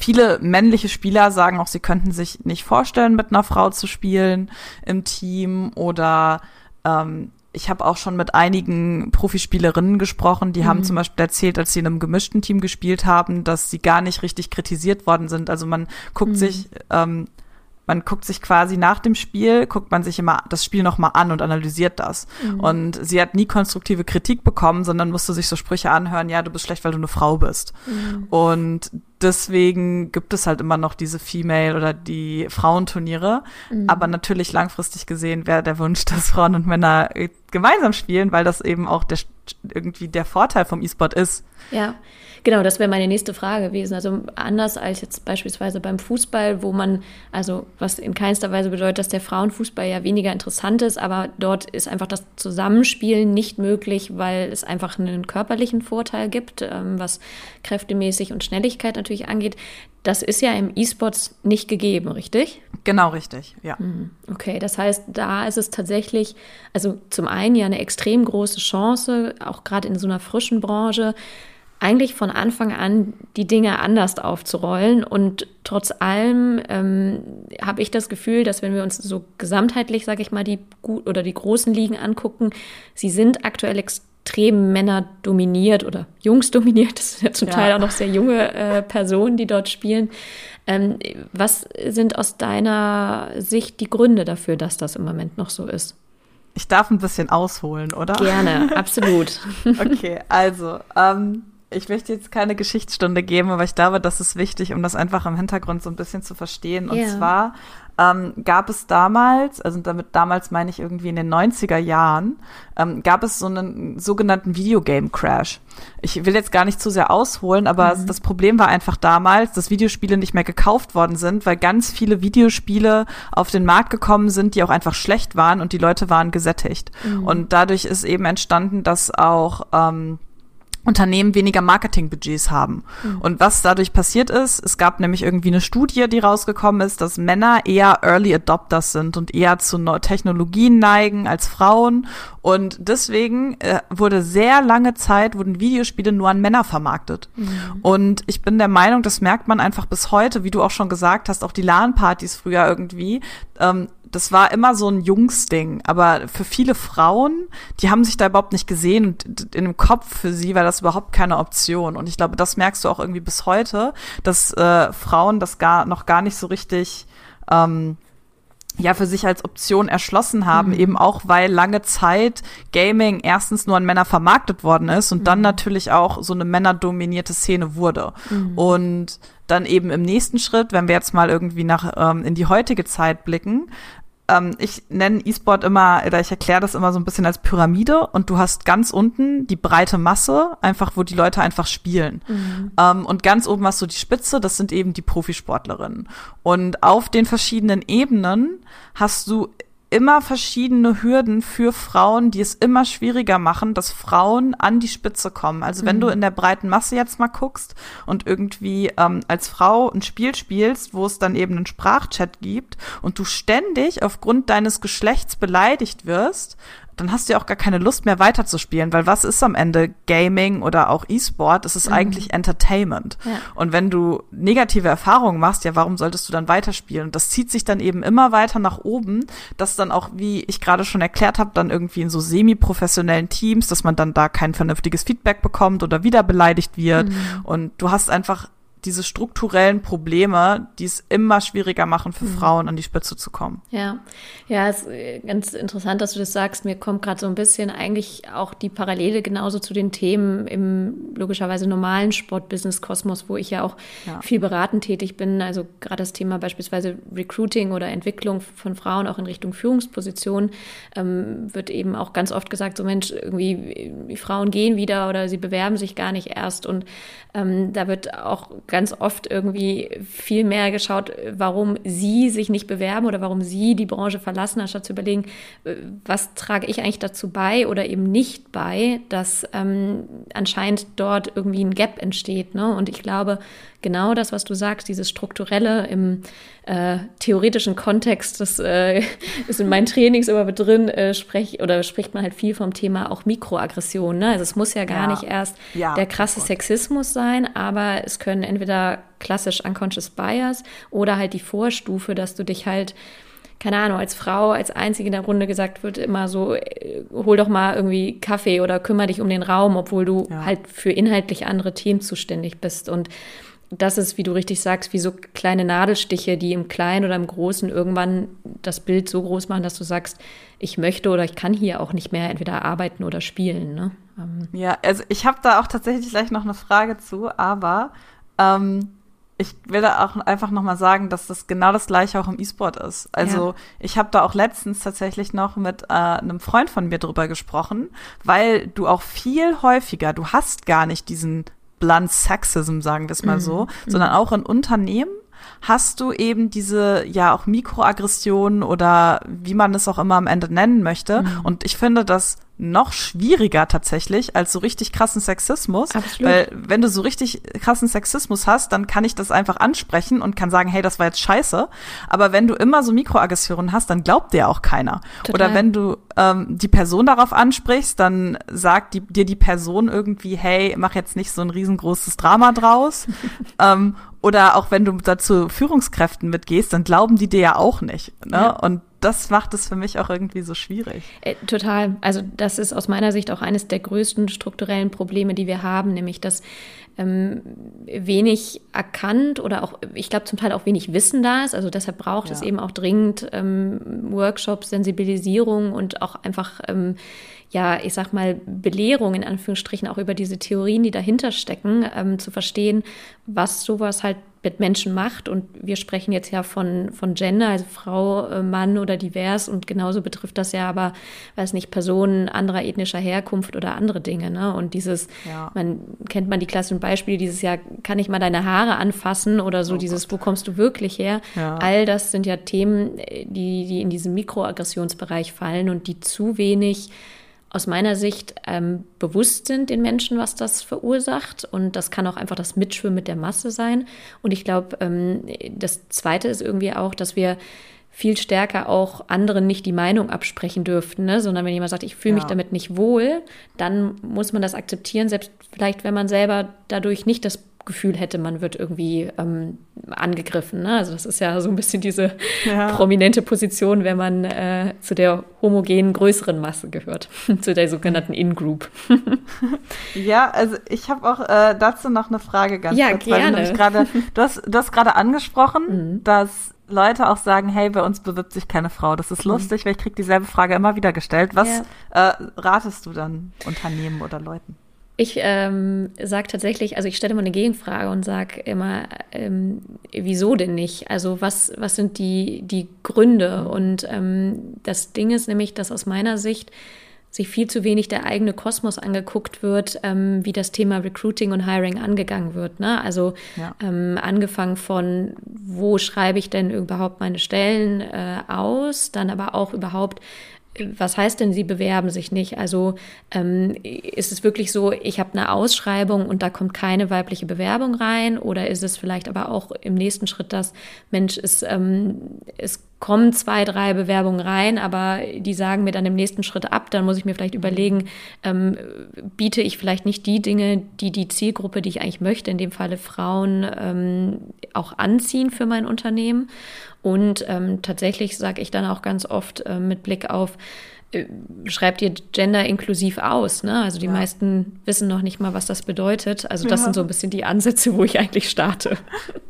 Viele männliche Spieler sagen auch, sie könnten sich nicht vorstellen, mit einer Frau zu spielen im Team oder ähm, ich habe auch schon mit einigen Profispielerinnen gesprochen, die mhm. haben zum Beispiel erzählt, als sie in einem gemischten Team gespielt haben, dass sie gar nicht richtig kritisiert worden sind. Also man guckt mhm. sich ähm, man guckt sich quasi nach dem Spiel, guckt man sich immer das Spiel nochmal an und analysiert das. Mhm. Und sie hat nie konstruktive Kritik bekommen, sondern musste sich so Sprüche anhören, ja, du bist schlecht, weil du eine Frau bist. Mhm. Und deswegen gibt es halt immer noch diese Female- oder die Frauenturniere. Mhm. Aber natürlich langfristig gesehen wäre der Wunsch, dass Frauen und Männer gemeinsam spielen, weil das eben auch der, irgendwie der Vorteil vom E-Sport ist. Ja. Genau, das wäre meine nächste Frage gewesen. Also anders als jetzt beispielsweise beim Fußball, wo man, also was in keinster Weise bedeutet, dass der Frauenfußball ja weniger interessant ist, aber dort ist einfach das Zusammenspielen nicht möglich, weil es einfach einen körperlichen Vorteil gibt, ähm, was kräftemäßig und Schnelligkeit natürlich angeht. Das ist ja im E-Sports nicht gegeben, richtig? Genau, richtig, ja. Mhm. Okay, das heißt, da ist es tatsächlich, also zum einen ja eine extrem große Chance, auch gerade in so einer frischen Branche, eigentlich von Anfang an die Dinge anders aufzurollen. Und trotz allem ähm, habe ich das Gefühl, dass wenn wir uns so gesamtheitlich, sage ich mal, die gut oder die großen Ligen angucken, sie sind aktuell extrem Männer dominiert oder Jungs dominiert. Das sind ja zum ja. Teil auch noch sehr junge äh, Personen, die dort spielen. Ähm, was sind aus deiner Sicht die Gründe dafür, dass das im Moment noch so ist? Ich darf ein bisschen ausholen, oder? Gerne, absolut. okay, also ähm, ich möchte jetzt keine Geschichtsstunde geben, aber ich glaube, das ist wichtig, um das einfach im Hintergrund so ein bisschen zu verstehen. Und yeah. zwar ähm, gab es damals, also damit damals meine ich irgendwie in den 90er Jahren, ähm, gab es so einen sogenannten Videogame-Crash. Ich will jetzt gar nicht zu sehr ausholen, aber mhm. das Problem war einfach damals, dass Videospiele nicht mehr gekauft worden sind, weil ganz viele Videospiele auf den Markt gekommen sind, die auch einfach schlecht waren und die Leute waren gesättigt. Mhm. Und dadurch ist eben entstanden, dass auch ähm, Unternehmen weniger Marketingbudgets haben. Mhm. Und was dadurch passiert ist, es gab nämlich irgendwie eine Studie, die rausgekommen ist, dass Männer eher Early Adopters sind und eher zu Technologien neigen als Frauen. Und deswegen äh, wurde sehr lange Zeit, wurden Videospiele nur an Männer vermarktet. Mhm. Und ich bin der Meinung, das merkt man einfach bis heute, wie du auch schon gesagt hast, auch die LAN-Partys früher irgendwie. Ähm, das war immer so ein Jungsding. Aber für viele Frauen, die haben sich da überhaupt nicht gesehen und in dem Kopf für sie war das überhaupt keine Option. Und ich glaube, das merkst du auch irgendwie bis heute, dass äh, Frauen das gar noch gar nicht so richtig ähm, ja für sich als Option erschlossen haben, mhm. eben auch weil lange Zeit Gaming erstens nur an Männer vermarktet worden ist und mhm. dann natürlich auch so eine männerdominierte Szene wurde. Mhm. Und dann eben im nächsten Schritt, wenn wir jetzt mal irgendwie nach ähm, in die heutige Zeit blicken, ähm, ich nenne E-Sport immer, oder ich erkläre das immer so ein bisschen als Pyramide und du hast ganz unten die breite Masse, einfach wo die Leute einfach spielen. Mhm. Ähm, und ganz oben hast du die Spitze, das sind eben die Profisportlerinnen. Und auf den verschiedenen Ebenen hast du immer verschiedene Hürden für Frauen, die es immer schwieriger machen, dass Frauen an die Spitze kommen. Also wenn mhm. du in der breiten Masse jetzt mal guckst und irgendwie ähm, als Frau ein Spiel spielst, wo es dann eben einen Sprachchat gibt und du ständig aufgrund deines Geschlechts beleidigt wirst, dann hast du ja auch gar keine Lust mehr weiterzuspielen, weil was ist am Ende Gaming oder auch E-Sport? Es ist mhm. eigentlich Entertainment. Ja. Und wenn du negative Erfahrungen machst, ja, warum solltest du dann weiterspielen? Und das zieht sich dann eben immer weiter nach oben, dass dann auch, wie ich gerade schon erklärt habe, dann irgendwie in so semi-professionellen Teams, dass man dann da kein vernünftiges Feedback bekommt oder wieder beleidigt wird. Mhm. Und du hast einfach diese strukturellen Probleme, die es immer schwieriger machen für mhm. Frauen an die Spitze zu kommen. Ja, ja, es ist äh, ganz interessant, dass du das sagst. Mir kommt gerade so ein bisschen eigentlich auch die Parallele genauso zu den Themen im logischerweise normalen Sport-Business-Kosmos, wo ich ja auch ja. viel beratend tätig bin. Also gerade das Thema beispielsweise Recruiting oder Entwicklung von Frauen auch in Richtung Führungsposition ähm, wird eben auch ganz oft gesagt, so Mensch, irgendwie die Frauen gehen wieder oder sie bewerben sich gar nicht erst und ähm, da wird auch ganz oft irgendwie viel mehr geschaut, warum sie sich nicht bewerben oder warum sie die Branche verlassen, anstatt zu überlegen, äh, was trage ich eigentlich dazu bei oder eben nicht bei, dass ähm, anscheinend dort irgendwie ein Gap entsteht. Ne? Und ich glaube, genau das, was du sagst, dieses Strukturelle im äh, theoretischen Kontext, das äh, ist in meinen Trainings immer mit drin, äh, sprech, oder spricht man halt viel vom Thema auch Mikroaggression. Ne? Also es muss ja gar ja. nicht erst ja, der krasse Sexismus sein, aber es können entweder klassisch unconscious bias oder halt die Vorstufe, dass du dich halt keine Ahnung, als Frau, als Einzige in der Runde gesagt wird immer so, äh, hol doch mal irgendwie Kaffee oder kümmere dich um den Raum, obwohl du ja. halt für inhaltlich andere Themen zuständig bist. Und das ist, wie du richtig sagst, wie so kleine Nadelstiche, die im Kleinen oder im Großen irgendwann das Bild so groß machen, dass du sagst, ich möchte oder ich kann hier auch nicht mehr entweder arbeiten oder spielen. Ne? Ähm. Ja, also ich habe da auch tatsächlich gleich noch eine Frage zu, aber ähm, ich will da auch einfach nochmal sagen, dass das genau das gleiche auch im E-Sport ist. Also ja. ich habe da auch letztens tatsächlich noch mit äh, einem Freund von mir drüber gesprochen, weil du auch viel häufiger, du hast gar nicht diesen blunt Sexism, sagen wir es mal mhm. so, sondern auch in Unternehmen hast du eben diese ja auch Mikroaggressionen oder wie man es auch immer am Ende nennen möchte. Mhm. Und ich finde das noch schwieriger tatsächlich als so richtig krassen Sexismus. Absolut. Weil wenn du so richtig krassen Sexismus hast, dann kann ich das einfach ansprechen und kann sagen, hey, das war jetzt scheiße. Aber wenn du immer so Mikroaggressionen hast, dann glaubt dir auch keiner. Total. Oder wenn du ähm, die Person darauf ansprichst, dann sagt die, dir die Person irgendwie, hey, mach jetzt nicht so ein riesengroßes Drama draus. ähm, oder auch wenn du dazu Führungskräften mitgehst, dann glauben die dir ja auch nicht. Ne? Ja. Und das macht es für mich auch irgendwie so schwierig. Äh, total. Also das ist aus meiner Sicht auch eines der größten strukturellen Probleme, die wir haben, nämlich dass ähm, wenig erkannt oder auch, ich glaube, zum Teil auch wenig Wissen da ist. Also deshalb braucht ja. es eben auch dringend ähm, Workshops, Sensibilisierung und auch einfach ähm, ja, ich sag mal, Belehrung in Anführungsstrichen auch über diese Theorien, die dahinter stecken, ähm, zu verstehen, was sowas halt mit Menschen macht. Und wir sprechen jetzt ja von, von Gender, also Frau, äh, Mann oder divers. Und genauso betrifft das ja aber, weiß nicht, Personen anderer ethnischer Herkunft oder andere Dinge. Ne? Und dieses, ja. man kennt man die klassischen Beispiele, dieses Jahr kann ich mal deine Haare anfassen oder so, oh dieses, Gott. wo kommst du wirklich her? Ja. All das sind ja Themen, die, die in diesen Mikroaggressionsbereich fallen und die zu wenig aus meiner Sicht ähm, bewusst sind den Menschen, was das verursacht. Und das kann auch einfach das Mitschwimmen mit der Masse sein. Und ich glaube, ähm, das Zweite ist irgendwie auch, dass wir viel stärker auch anderen nicht die Meinung absprechen dürften, ne? sondern wenn jemand sagt, ich fühle mich damit nicht wohl, dann muss man das akzeptieren, selbst vielleicht, wenn man selber dadurch nicht das Gefühl hätte, man wird irgendwie ähm, angegriffen. Ne? Also das ist ja so ein bisschen diese ja. prominente Position, wenn man äh, zu der homogenen größeren Masse gehört, zu der sogenannten In-Group. ja, also ich habe auch äh, dazu noch eine Frage ganz ja, kurz. Gerne. Du, grade, du, hast, du hast gerade angesprochen, mhm. dass Leute auch sagen, hey, bei uns bewirbt sich keine Frau. Das ist mhm. lustig, weil ich kriege dieselbe Frage immer wieder gestellt. Was ja. äh, ratest du dann Unternehmen oder Leuten? Ich ähm, sage tatsächlich, also ich stelle immer eine Gegenfrage und sage immer, ähm, wieso denn nicht? Also was, was sind die, die Gründe? Und ähm, das Ding ist nämlich, dass aus meiner Sicht sich viel zu wenig der eigene Kosmos angeguckt wird, ähm, wie das Thema Recruiting und Hiring angegangen wird. Ne? Also ja. ähm, angefangen von, wo schreibe ich denn überhaupt meine Stellen äh, aus, dann aber auch überhaupt, was heißt denn, Sie bewerben sich nicht? Also ähm, ist es wirklich so, ich habe eine Ausschreibung und da kommt keine weibliche Bewerbung rein? Oder ist es vielleicht aber auch im nächsten Schritt das, Mensch, es, ähm, es kommen zwei, drei Bewerbungen rein, aber die sagen mir dann im nächsten Schritt ab. Dann muss ich mir vielleicht überlegen, ähm, biete ich vielleicht nicht die Dinge, die die Zielgruppe, die ich eigentlich möchte, in dem Falle Frauen, ähm, auch anziehen für mein Unternehmen. Und ähm, tatsächlich sage ich dann auch ganz oft äh, mit Blick auf, schreibt ihr Gender inklusiv aus. Ne? Also die ja. meisten wissen noch nicht mal, was das bedeutet. Also das ja. sind so ein bisschen die Ansätze, wo ich eigentlich starte.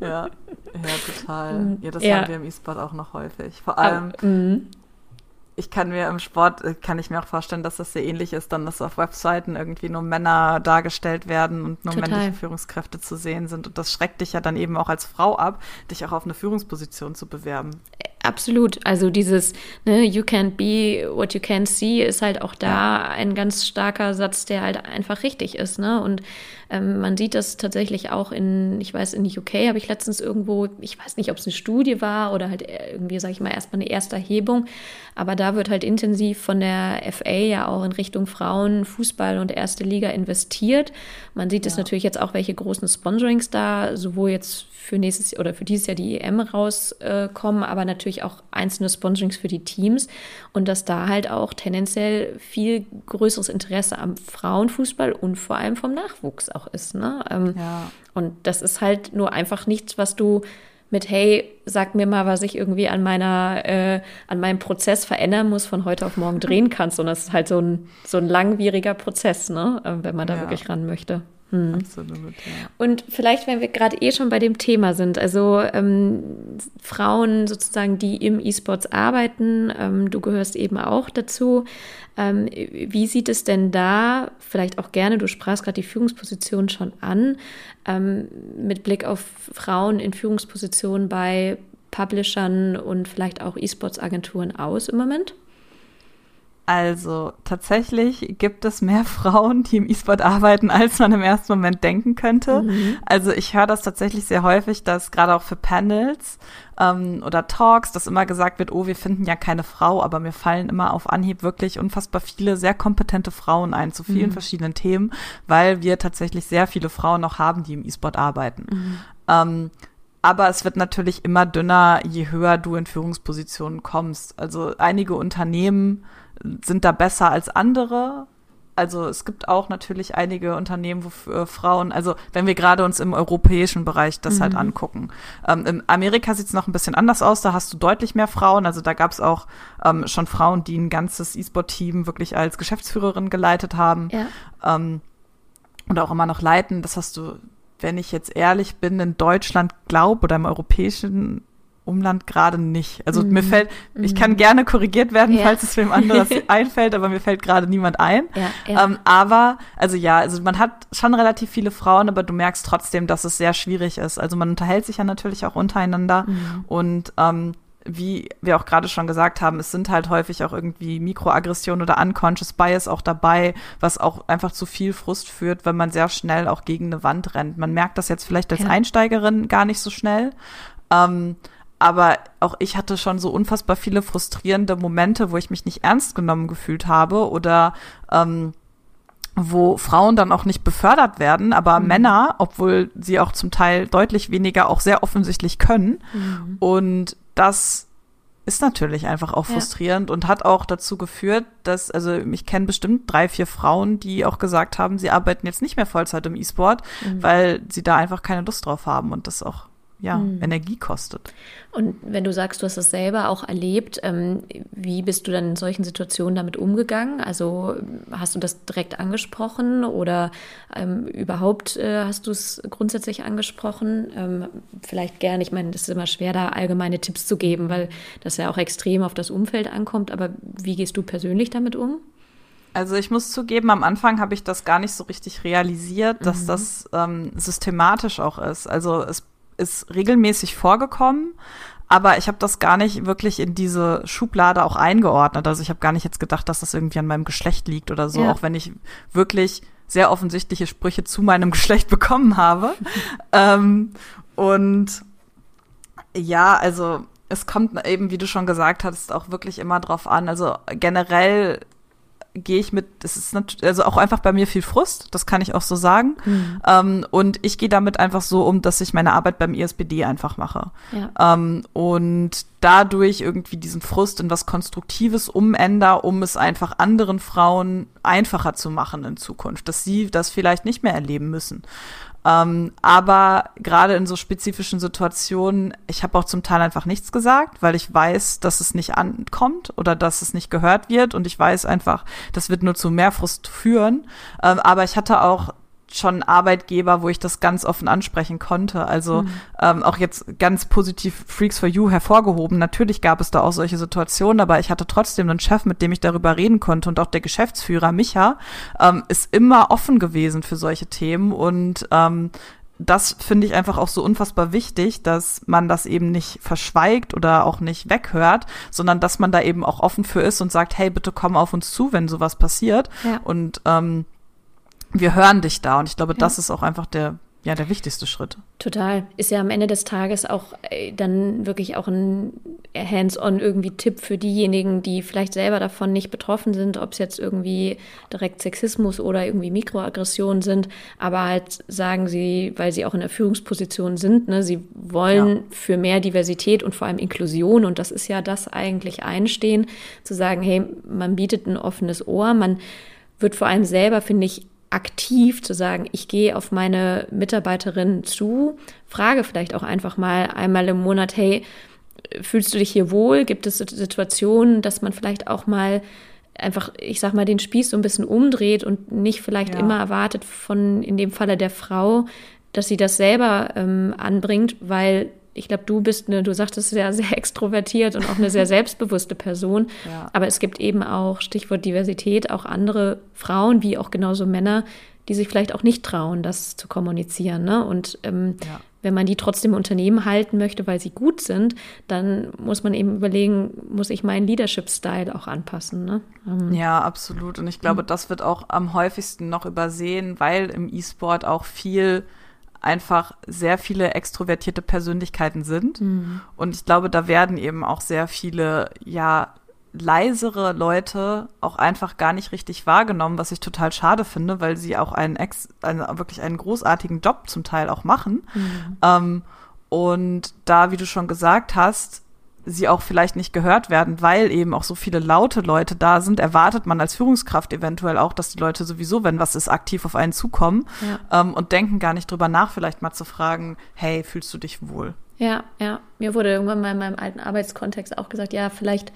Ja, ja total. Ja, das ja. haben wir im E-Sport auch noch häufig. Vor allem, Aber, mhm ich kann mir im Sport, äh, kann ich mir auch vorstellen, dass das sehr ähnlich ist, dann, dass auf Webseiten irgendwie nur Männer dargestellt werden und nur Total. männliche Führungskräfte zu sehen sind. Und das schreckt dich ja dann eben auch als Frau ab, dich auch auf eine Führungsposition zu bewerben. Absolut. Also dieses, ne, you can't be what you can't see, ist halt auch da ein ganz starker Satz, der halt einfach richtig ist. Ne? Und ähm, man sieht das tatsächlich auch in, ich weiß, in UK habe ich letztens irgendwo, ich weiß nicht, ob es eine Studie war oder halt irgendwie, sage ich mal, erstmal eine erste Erhebung, aber da wird halt intensiv von der FA ja auch in Richtung Frauen, Fußball und erste Liga investiert. Man sieht es ja. natürlich jetzt auch, welche großen Sponsorings da sowohl jetzt für nächstes oder für dieses Jahr die EM rauskommen, äh, aber natürlich auch einzelne Sponsorings für die Teams und dass da halt auch tendenziell viel größeres Interesse am Frauenfußball und vor allem vom Nachwuchs auch ist. Ne? Ähm, ja. Und das ist halt nur einfach nichts, was du mit, hey, sag mir mal, was ich irgendwie an meiner, äh, an meinem Prozess verändern muss, von heute auf morgen drehen kannst. Und das ist halt so ein, so ein langwieriger Prozess, ne? Äh, wenn man da ja. wirklich ran möchte. Hm. Absolut, ja. Und vielleicht, wenn wir gerade eh schon bei dem Thema sind, also ähm, Frauen sozusagen, die im E-Sports arbeiten, ähm, du gehörst eben auch dazu. Ähm, wie sieht es denn da, vielleicht auch gerne, du sprachst gerade die Führungsposition schon an, ähm, mit Blick auf Frauen in Führungspositionen bei Publishern und vielleicht auch E-Sports-Agenturen aus im Moment? Also tatsächlich gibt es mehr Frauen, die im E-Sport arbeiten, als man im ersten Moment denken könnte. Mhm. Also ich höre das tatsächlich sehr häufig, dass gerade auch für Panels ähm, oder Talks, dass immer gesagt wird, oh, wir finden ja keine Frau, aber mir fallen immer auf Anhieb wirklich unfassbar viele sehr kompetente Frauen ein zu vielen mhm. verschiedenen Themen, weil wir tatsächlich sehr viele Frauen noch haben, die im E-Sport arbeiten. Mhm. Ähm, aber es wird natürlich immer dünner, je höher du in Führungspositionen kommst. Also einige Unternehmen sind da besser als andere. Also es gibt auch natürlich einige Unternehmen, wo äh, Frauen, also wenn wir gerade uns im europäischen Bereich das halt mhm. halt angucken. Ähm, in Amerika sieht es noch ein bisschen anders aus, da hast du deutlich mehr Frauen. Also da gab es auch ähm, schon Frauen, die ein ganzes E-Sport-Team wirklich als Geschäftsführerin geleitet haben. Ja. Ähm, und auch immer noch leiten. Das hast du, wenn ich jetzt ehrlich bin, in Deutschland glaube oder im europäischen Umland gerade nicht. Also mhm. mir fällt, ich kann mhm. gerne korrigiert werden, ja. falls es wem anderes einfällt, aber mir fällt gerade niemand ein. Ja, ja. Ähm, aber, also ja, also man hat schon relativ viele Frauen, aber du merkst trotzdem, dass es sehr schwierig ist. Also man unterhält sich ja natürlich auch untereinander mhm. und ähm, wie wir auch gerade schon gesagt haben, es sind halt häufig auch irgendwie Mikroaggressionen oder Unconscious Bias auch dabei, was auch einfach zu viel Frust führt, wenn man sehr schnell auch gegen eine Wand rennt. Man merkt das jetzt vielleicht als Einsteigerin gar nicht so schnell. Ähm, aber auch ich hatte schon so unfassbar viele frustrierende Momente, wo ich mich nicht ernst genommen gefühlt habe oder ähm, wo Frauen dann auch nicht befördert werden, aber mhm. Männer, obwohl sie auch zum Teil deutlich weniger auch sehr offensichtlich können. Mhm. Und das ist natürlich einfach auch frustrierend ja. und hat auch dazu geführt, dass, also ich kenne bestimmt drei, vier Frauen, die auch gesagt haben, sie arbeiten jetzt nicht mehr Vollzeit im E-Sport, mhm. weil sie da einfach keine Lust drauf haben und das auch ja, mhm. Energie kostet. Und wenn du sagst, du hast das selber auch erlebt, ähm, wie bist du dann in solchen Situationen damit umgegangen? Also hast du das direkt angesprochen oder ähm, überhaupt äh, hast du es grundsätzlich angesprochen? Ähm, vielleicht gerne, ich meine, es ist immer schwer, da allgemeine Tipps zu geben, weil das ja auch extrem auf das Umfeld ankommt. Aber wie gehst du persönlich damit um? Also ich muss zugeben, am Anfang habe ich das gar nicht so richtig realisiert, dass mhm. das ähm, systematisch auch ist. Also es ist regelmäßig vorgekommen, aber ich habe das gar nicht wirklich in diese Schublade auch eingeordnet. Also ich habe gar nicht jetzt gedacht, dass das irgendwie an meinem Geschlecht liegt oder so, ja. auch wenn ich wirklich sehr offensichtliche Sprüche zu meinem Geschlecht bekommen habe. ähm, und ja, also es kommt eben, wie du schon gesagt hast, auch wirklich immer drauf an. Also generell gehe ich mit, es ist natürlich, also auch einfach bei mir viel Frust, das kann ich auch so sagen. Mhm. Ähm, und ich gehe damit einfach so um, dass ich meine Arbeit beim ISBD einfach mache. Ja. Ähm, und dadurch irgendwie diesen Frust in was Konstruktives umändere, um es einfach anderen Frauen einfacher zu machen in Zukunft, dass sie das vielleicht nicht mehr erleben müssen. Ähm, aber gerade in so spezifischen Situationen, ich habe auch zum Teil einfach nichts gesagt, weil ich weiß, dass es nicht ankommt oder dass es nicht gehört wird und ich weiß einfach, das wird nur zu mehr Frust führen. Ähm, aber ich hatte auch schon Arbeitgeber, wo ich das ganz offen ansprechen konnte. Also mhm. ähm, auch jetzt ganz positiv Freaks for You hervorgehoben. Natürlich gab es da auch solche Situationen, aber ich hatte trotzdem einen Chef, mit dem ich darüber reden konnte und auch der Geschäftsführer Micha ähm, ist immer offen gewesen für solche Themen und ähm, das finde ich einfach auch so unfassbar wichtig, dass man das eben nicht verschweigt oder auch nicht weghört, sondern dass man da eben auch offen für ist und sagt, hey, bitte komm auf uns zu, wenn sowas passiert. Ja. Und ähm, wir hören dich da. Und ich glaube, ja. das ist auch einfach der, ja, der wichtigste Schritt. Total. Ist ja am Ende des Tages auch äh, dann wirklich auch ein Hands-on irgendwie Tipp für diejenigen, die vielleicht selber davon nicht betroffen sind, ob es jetzt irgendwie direkt Sexismus oder irgendwie Mikroaggressionen sind, aber halt sagen sie, weil sie auch in der Führungsposition sind, ne, sie wollen ja. für mehr Diversität und vor allem Inklusion und das ist ja das eigentlich einstehen, zu sagen, hey, man bietet ein offenes Ohr, man wird vor allem selber, finde ich, aktiv zu sagen, ich gehe auf meine Mitarbeiterin zu, frage vielleicht auch einfach mal einmal im Monat, hey, fühlst du dich hier wohl? Gibt es Situationen, dass man vielleicht auch mal einfach, ich sag mal, den Spieß so ein bisschen umdreht und nicht vielleicht ja. immer erwartet von, in dem Falle der Frau, dass sie das selber ähm, anbringt, weil ich glaube, du bist eine, du sagtest ja sehr extrovertiert und auch eine sehr selbstbewusste Person. Ja. Aber es gibt eben auch, Stichwort Diversität, auch andere Frauen, wie auch genauso Männer, die sich vielleicht auch nicht trauen, das zu kommunizieren. Ne? Und ähm, ja. wenn man die trotzdem im Unternehmen halten möchte, weil sie gut sind, dann muss man eben überlegen, muss ich meinen Leadership-Style auch anpassen. Ne? Ähm, ja, absolut. Und ich glaube, mhm. das wird auch am häufigsten noch übersehen, weil im E-Sport auch viel einfach sehr viele extrovertierte Persönlichkeiten sind. Mhm. Und ich glaube, da werden eben auch sehr viele, ja, leisere Leute auch einfach gar nicht richtig wahrgenommen, was ich total schade finde, weil sie auch einen, ex, einen wirklich einen großartigen Job zum Teil auch machen. Mhm. Ähm, und da, wie du schon gesagt hast, sie auch vielleicht nicht gehört werden, weil eben auch so viele laute Leute da sind, erwartet man als Führungskraft eventuell auch, dass die Leute sowieso, wenn was ist, aktiv auf einen zukommen ja. ähm, und denken gar nicht drüber nach, vielleicht mal zu fragen, hey, fühlst du dich wohl? Ja, ja. Mir wurde irgendwann mal in meinem alten Arbeitskontext auch gesagt, ja, vielleicht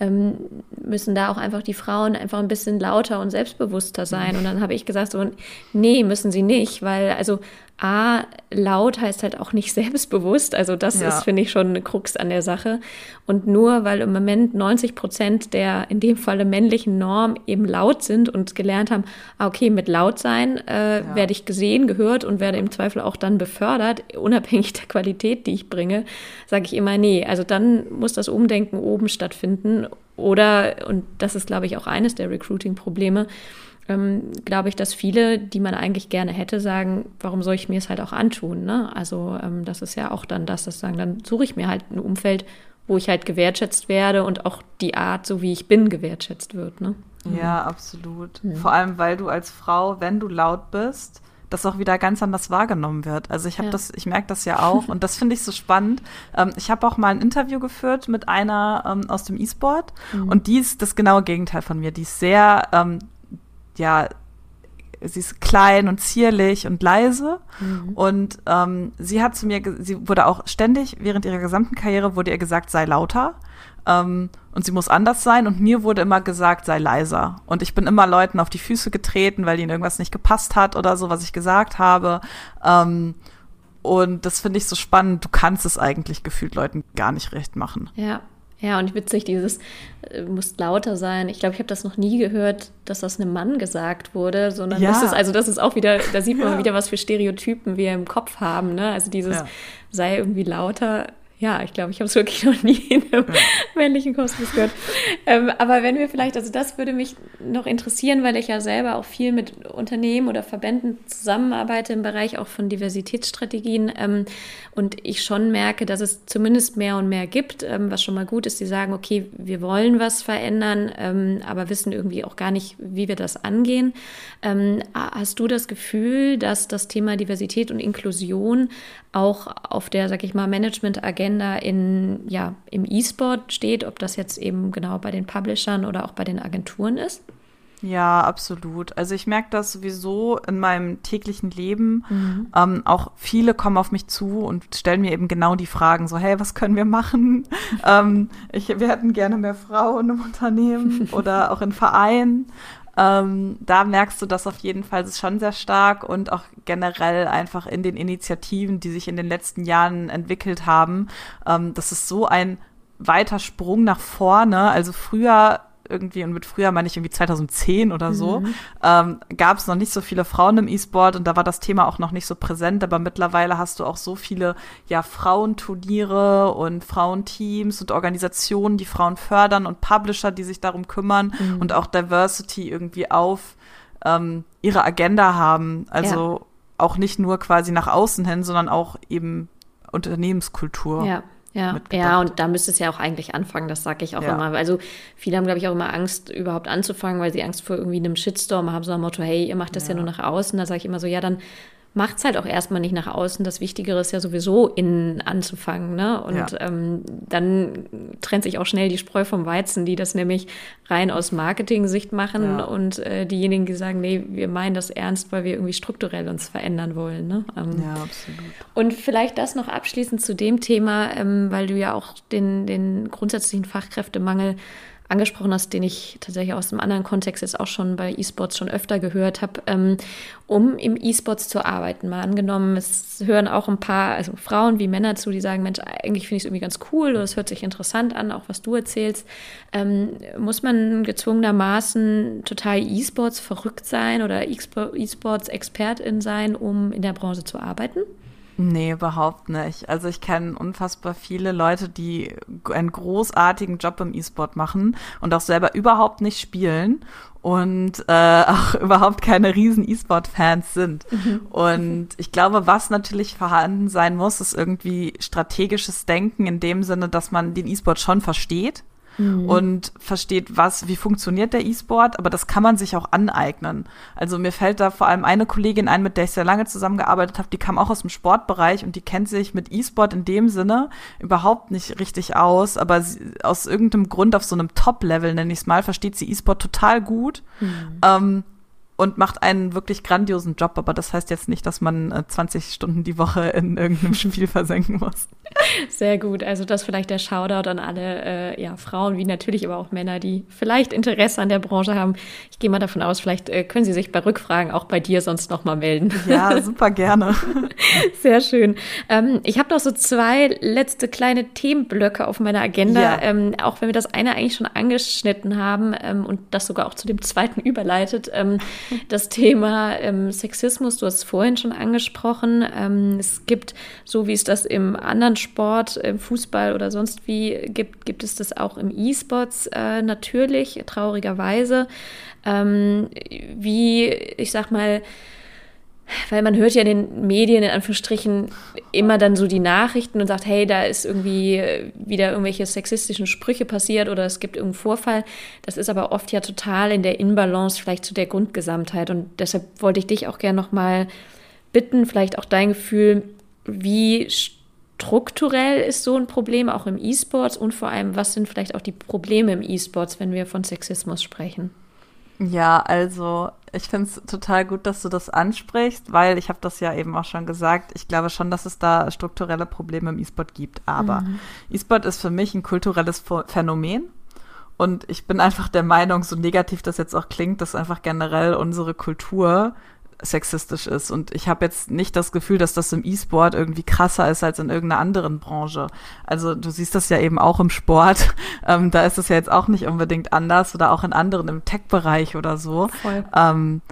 ähm, müssen da auch einfach die Frauen einfach ein bisschen lauter und selbstbewusster sein. Und dann habe ich gesagt, so, nee, müssen sie nicht, weil also A, laut heißt halt auch nicht selbstbewusst. Also das ja. ist, finde ich, schon eine Krux an der Sache. Und nur weil im Moment 90 Prozent der in dem Falle männlichen Norm eben laut sind und gelernt haben, ah, okay, mit laut sein äh, ja. werde ich gesehen, gehört und werde im Zweifel auch dann befördert, unabhängig der Qualität, die ich bringe, sage ich immer, nee, also dann muss das Umdenken oben stattfinden. Oder, und das ist, glaube ich, auch eines der Recruiting-Probleme, ähm, glaube ich, dass viele, die man eigentlich gerne hätte, sagen, warum soll ich mir es halt auch antun? Ne? Also ähm, das ist ja auch dann das, das sagen, dann suche ich mir halt ein Umfeld, wo ich halt gewertschätzt werde und auch die Art, so wie ich bin, gewertschätzt wird. Ne? Ja, absolut. Mhm. Vor allem, weil du als Frau, wenn du laut bist, das auch wieder ganz anders wahrgenommen wird. Also ich habe ja. das, ich merke das ja auch und das finde ich so spannend. Ähm, ich habe auch mal ein Interview geführt mit einer ähm, aus dem E-Sport mhm. und die ist das genaue Gegenteil von mir. Die ist sehr, ähm, ja, sie ist klein und zierlich und leise. Mhm. Und ähm, sie hat zu mir, sie wurde auch ständig während ihrer gesamten Karriere wurde ihr gesagt, sei lauter. Ähm, und sie muss anders sein. Und mir wurde immer gesagt, sei leiser. Und ich bin immer Leuten auf die Füße getreten, weil ihnen irgendwas nicht gepasst hat oder so, was ich gesagt habe. Ähm, und das finde ich so spannend. Du kannst es eigentlich gefühlt Leuten gar nicht recht machen. Ja, ja, und witzig, dieses äh, muss lauter sein. Ich glaube, ich habe das noch nie gehört, dass das einem Mann gesagt wurde, sondern ja. das ist, also das ist auch wieder, da sieht man ja. wieder, was für Stereotypen wir im Kopf haben. Ne? Also dieses ja. sei irgendwie lauter ja, ich glaube, ich habe es wirklich noch nie in einem ja. männlichen Kosmos gehört. Ähm, aber wenn wir vielleicht, also das würde mich noch interessieren, weil ich ja selber auch viel mit Unternehmen oder Verbänden zusammenarbeite im Bereich auch von Diversitätsstrategien ähm, und ich schon merke, dass es zumindest mehr und mehr gibt, ähm, was schon mal gut ist. Die sagen, okay, wir wollen was verändern, ähm, aber wissen irgendwie auch gar nicht, wie wir das angehen. Ähm, hast du das Gefühl, dass das Thema Diversität und Inklusion auch auf der, sag ich mal, Management-Agenda in, ja, im E-Sport steht, ob das jetzt eben genau bei den Publishern oder auch bei den Agenturen ist? Ja, absolut. Also ich merke das sowieso in meinem täglichen Leben. Mhm. Ähm, auch viele kommen auf mich zu und stellen mir eben genau die Fragen, so, hey, was können wir machen? ähm, ich, wir hätten gerne mehr Frauen im Unternehmen oder auch in Vereinen. Ähm, da merkst du das auf jeden Fall schon sehr stark und auch generell einfach in den Initiativen, die sich in den letzten Jahren entwickelt haben. Ähm, das ist so ein weiter Sprung nach vorne. Also früher irgendwie, und mit früher meine ich irgendwie 2010 oder so, mhm. ähm, gab es noch nicht so viele Frauen im E-Sport und da war das Thema auch noch nicht so präsent, aber mittlerweile hast du auch so viele ja Frauenturniere und Frauenteams und Organisationen, die Frauen fördern und Publisher, die sich darum kümmern mhm. und auch Diversity irgendwie auf ähm, ihre Agenda haben. Also ja. auch nicht nur quasi nach außen hin, sondern auch eben Unternehmenskultur. Ja. Ja, ja, und da müsste es ja auch eigentlich anfangen, das sage ich auch ja. immer. Also viele haben, glaube ich, auch immer Angst, überhaupt anzufangen, weil sie Angst vor irgendwie einem Shitstorm haben, so am Motto, hey, ihr macht das ja, ja nur nach außen. Da sage ich immer so, ja, dann macht es halt auch erstmal nicht nach außen. Das Wichtigere ist ja sowieso innen anzufangen. Ne? Und ja. ähm, dann trennt sich auch schnell die Spreu vom Weizen, die das nämlich rein aus Marketing-Sicht machen ja. und äh, diejenigen, die sagen, nee, wir meinen das ernst, weil wir irgendwie strukturell uns verändern wollen. Ne? Ähm, ja, absolut. Und vielleicht das noch abschließend zu dem Thema, ähm, weil du ja auch den, den grundsätzlichen Fachkräftemangel angesprochen hast, den ich tatsächlich aus einem anderen Kontext jetzt auch schon bei E-Sports schon öfter gehört habe, ähm, um im E-Sports zu arbeiten. Mal angenommen, es hören auch ein paar, also Frauen wie Männer zu, die sagen, Mensch, eigentlich finde ich es irgendwie ganz cool oder es hört sich interessant an, auch was du erzählst. Ähm, muss man gezwungenermaßen total E-Sports verrückt sein oder E-Sports-Expertin sein, um in der Branche zu arbeiten? Nee, überhaupt nicht. Also ich kenne unfassbar viele Leute, die einen großartigen Job im E-Sport machen und auch selber überhaupt nicht spielen und äh, auch überhaupt keine riesen E-Sport-Fans sind. Mhm. Und ich glaube, was natürlich vorhanden sein muss, ist irgendwie strategisches Denken in dem Sinne, dass man den E-Sport schon versteht mhm. und versteht, was, wie funktioniert der E-Sport, aber das kann man sich auch aneignen. Also mir fällt da vor allem eine Kollegin ein, mit der ich sehr lange zusammengearbeitet habe, die kam auch aus dem Sportbereich und die kennt sich mit E-Sport in dem Sinne überhaupt nicht richtig aus, aber sie, aus irgendeinem Grund auf so einem Top-Level, nenne ich es mal, versteht sie E-Sport total gut. Mhm. Ähm, und macht einen wirklich grandiosen Job, aber das heißt jetzt nicht, dass man äh, 20 Stunden die Woche in irgendeinem Spiel versenken muss. Sehr gut. Also das vielleicht der Shoutout an alle äh, ja, Frauen, wie natürlich aber auch Männer, die vielleicht Interesse an der Branche haben. Ich gehe mal davon aus, vielleicht äh, können sie sich bei Rückfragen auch bei dir sonst noch mal melden. Ja, super gerne. Sehr schön. Ähm, ich habe noch so zwei letzte kleine Themenblöcke auf meiner Agenda, ja. ähm, auch wenn wir das eine eigentlich schon angeschnitten haben ähm, und das sogar auch zu dem zweiten überleitet. Das Thema ähm, Sexismus, du hast es vorhin schon angesprochen. Ähm, es gibt, so wie es das im anderen Sport, im Fußball oder sonst wie gibt, gibt es das auch im E-Sports äh, natürlich, traurigerweise. ähm, wie, ich sag mal, weil man hört ja in den Medien in Anführungsstrichen immer dann so die Nachrichten und sagt, hey, da ist irgendwie wieder irgendwelche sexistischen Sprüche passiert oder es gibt irgendeinen Vorfall. Das ist aber oft ja total in der Inbalance vielleicht zu der Grundgesamtheit und deshalb wollte ich dich auch gerne nochmal bitten, vielleicht auch dein Gefühl, wie strukturell ist so ein Problem auch im E-Sports und vor allem, was sind vielleicht auch die Probleme im E-Sports, wenn wir von Sexismus sprechen? Ja, also ich finde es total gut, dass du das ansprichst, weil ich habe das ja eben auch schon gesagt. Ich glaube schon, dass es da strukturelle Probleme im E-Sport gibt. Aber mhm. E-Sport ist für mich ein kulturelles Phänomen. Und ich bin einfach der Meinung, so negativ das jetzt auch klingt, dass einfach generell unsere Kultur sexistisch ist. Und ich habe jetzt nicht das Gefühl, dass das im E-Sport irgendwie krasser ist als in irgendeiner anderen Branche. Also du siehst das ja eben auch im Sport. Ähm, da ist es ja jetzt auch nicht unbedingt anders oder auch in anderen im Tech-Bereich oder so. Ähm,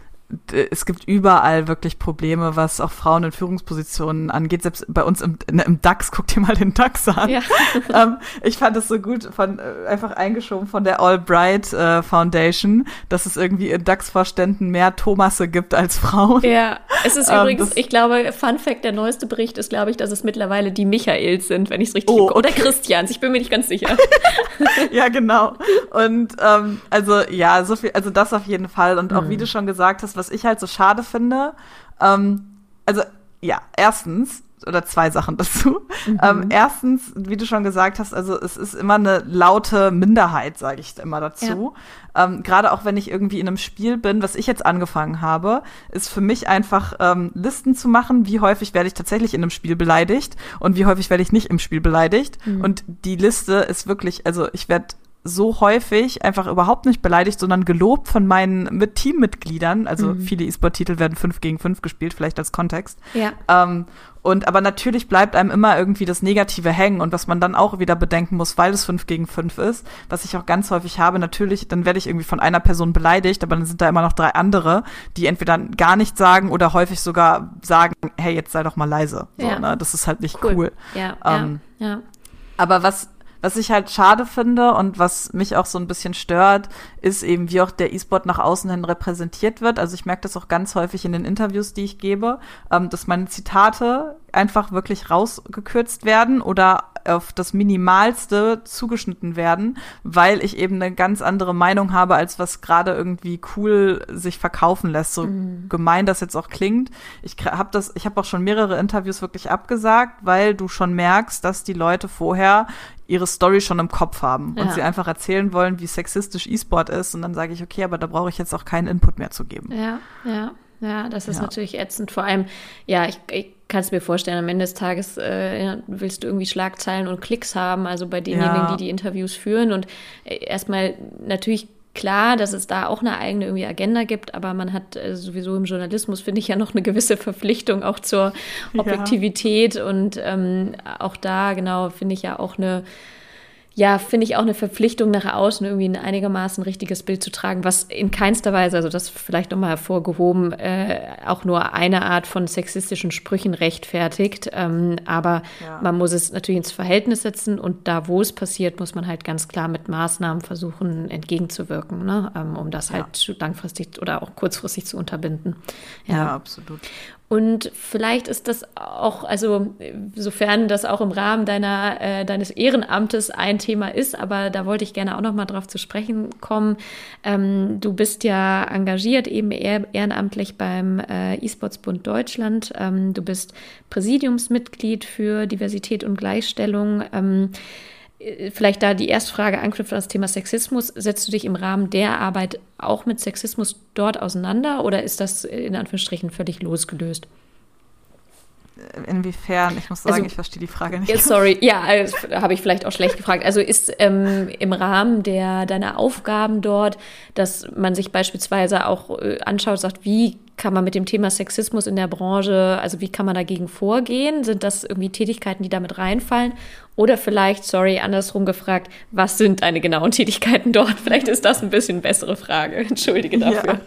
es gibt überall wirklich Probleme, was auch Frauen in Führungspositionen angeht. Selbst bei uns im, im DAX, guck dir mal den DAX an. Ja. ähm, ich fand es so gut, von, äh, einfach eingeschoben von der Albright äh, Foundation, dass es irgendwie in DAX-Vorständen mehr Thomasse gibt als Frauen. Ja, es ist ähm, übrigens, ich glaube, Fun Fact, der neueste Bericht ist, glaube ich, dass es mittlerweile die Michaels sind, wenn ich es richtig oh, okay. Oder Christians, ich bin mir nicht ganz sicher. ja, genau. Und ähm, also ja, so viel, also das auf jeden Fall. Und auch mhm. wie du schon gesagt hast, was ich halt so schade finde, ähm, also ja, erstens, oder zwei Sachen dazu. Mhm. Ähm, erstens, wie du schon gesagt hast, also es ist immer eine laute Minderheit, sage ich immer dazu. Ja. Ähm, Gerade auch wenn ich irgendwie in einem Spiel bin, was ich jetzt angefangen habe, ist für mich einfach ähm, Listen zu machen, wie häufig werde ich tatsächlich in einem Spiel beleidigt und wie häufig werde ich nicht im Spiel beleidigt. Mhm. Und die Liste ist wirklich, also ich werde so häufig einfach überhaupt nicht beleidigt, sondern gelobt von meinen mit Teammitgliedern. Also mhm. viele E-Sport-Titel werden fünf gegen fünf gespielt, vielleicht als Kontext. Ja. Ähm, und aber natürlich bleibt einem immer irgendwie das Negative hängen und was man dann auch wieder bedenken muss, weil es fünf gegen fünf ist, was ich auch ganz häufig habe, natürlich, dann werde ich irgendwie von einer Person beleidigt, aber dann sind da immer noch drei andere, die entweder gar nichts sagen oder häufig sogar sagen, hey, jetzt sei doch mal leise. So, ja. ne? Das ist halt nicht cool. cool. Ja, ähm, ja, ja. Aber was was ich halt schade finde und was mich auch so ein bisschen stört, ist eben, wie auch der E-Sport nach außen hin repräsentiert wird. Also ich merke das auch ganz häufig in den Interviews, die ich gebe, ähm, dass meine Zitate einfach wirklich rausgekürzt werden oder auf das Minimalste zugeschnitten werden, weil ich eben eine ganz andere Meinung habe, als was gerade irgendwie cool sich verkaufen lässt. So mhm. gemein das jetzt auch klingt. Ich habe das, ich habe auch schon mehrere Interviews wirklich abgesagt, weil du schon merkst, dass die Leute vorher ihre Story schon im Kopf haben und ja. sie einfach erzählen wollen, wie sexistisch E-Sport ist. Und dann sage ich, okay, aber da brauche ich jetzt auch keinen Input mehr zu geben. Ja, ja. Ja, das ist ja. natürlich ätzend. Vor allem, ja, ich, ich kann es mir vorstellen, am Ende des Tages äh, willst du irgendwie Schlagzeilen und Klicks haben, also bei denjenigen, ja. die die Interviews führen. Und äh, erstmal natürlich klar, dass es da auch eine eigene irgendwie Agenda gibt, aber man hat äh, sowieso im Journalismus, finde ich, ja noch eine gewisse Verpflichtung auch zur Objektivität. Ja. Und ähm, auch da, genau, finde ich ja auch eine ja, finde ich auch eine Verpflichtung nach außen, irgendwie ein einigermaßen richtiges Bild zu tragen, was in keinster Weise, also das vielleicht nochmal hervorgehoben, äh, auch nur eine Art von sexistischen Sprüchen rechtfertigt. Ähm, aber ja. man muss es natürlich ins Verhältnis setzen und da, wo es passiert, muss man halt ganz klar mit Maßnahmen versuchen, entgegenzuwirken, ne? ähm, um das halt ja. langfristig oder auch kurzfristig zu unterbinden. Ja, ja absolut. Und vielleicht ist das auch, also sofern das auch im Rahmen deiner, äh, deines Ehrenamtes ein Thema ist, aber da wollte ich gerne auch noch mal drauf zu sprechen kommen. Ähm, du bist ja engagiert eben ehrenamtlich beim äh, E-Sports-Bund Deutschland. Ähm, du bist Präsidiumsmitglied für Diversität und Gleichstellung. Ähm, vielleicht da die erste Frage anknüpft an das Thema Sexismus. Setzt du dich im Rahmen der Arbeit auch mit Sexismus dort auseinander oder ist das in Anführungsstrichen völlig losgelöst? Inwiefern? Ich muss sagen, also, ich verstehe die Frage nicht. Sorry, ja, also, habe ich vielleicht auch schlecht gefragt. Also ist ähm, im Rahmen der deiner Aufgaben dort, dass man sich beispielsweise auch äh, anschaut, sagt, wie kann man mit dem Thema Sexismus in der Branche, also wie kann man dagegen vorgehen? Sind das irgendwie Tätigkeiten, die damit reinfallen? Oder vielleicht, sorry, andersrum gefragt, was sind deine genauen Tätigkeiten dort? Vielleicht ist das ein bisschen bessere Frage. Entschuldige dafür. Ja,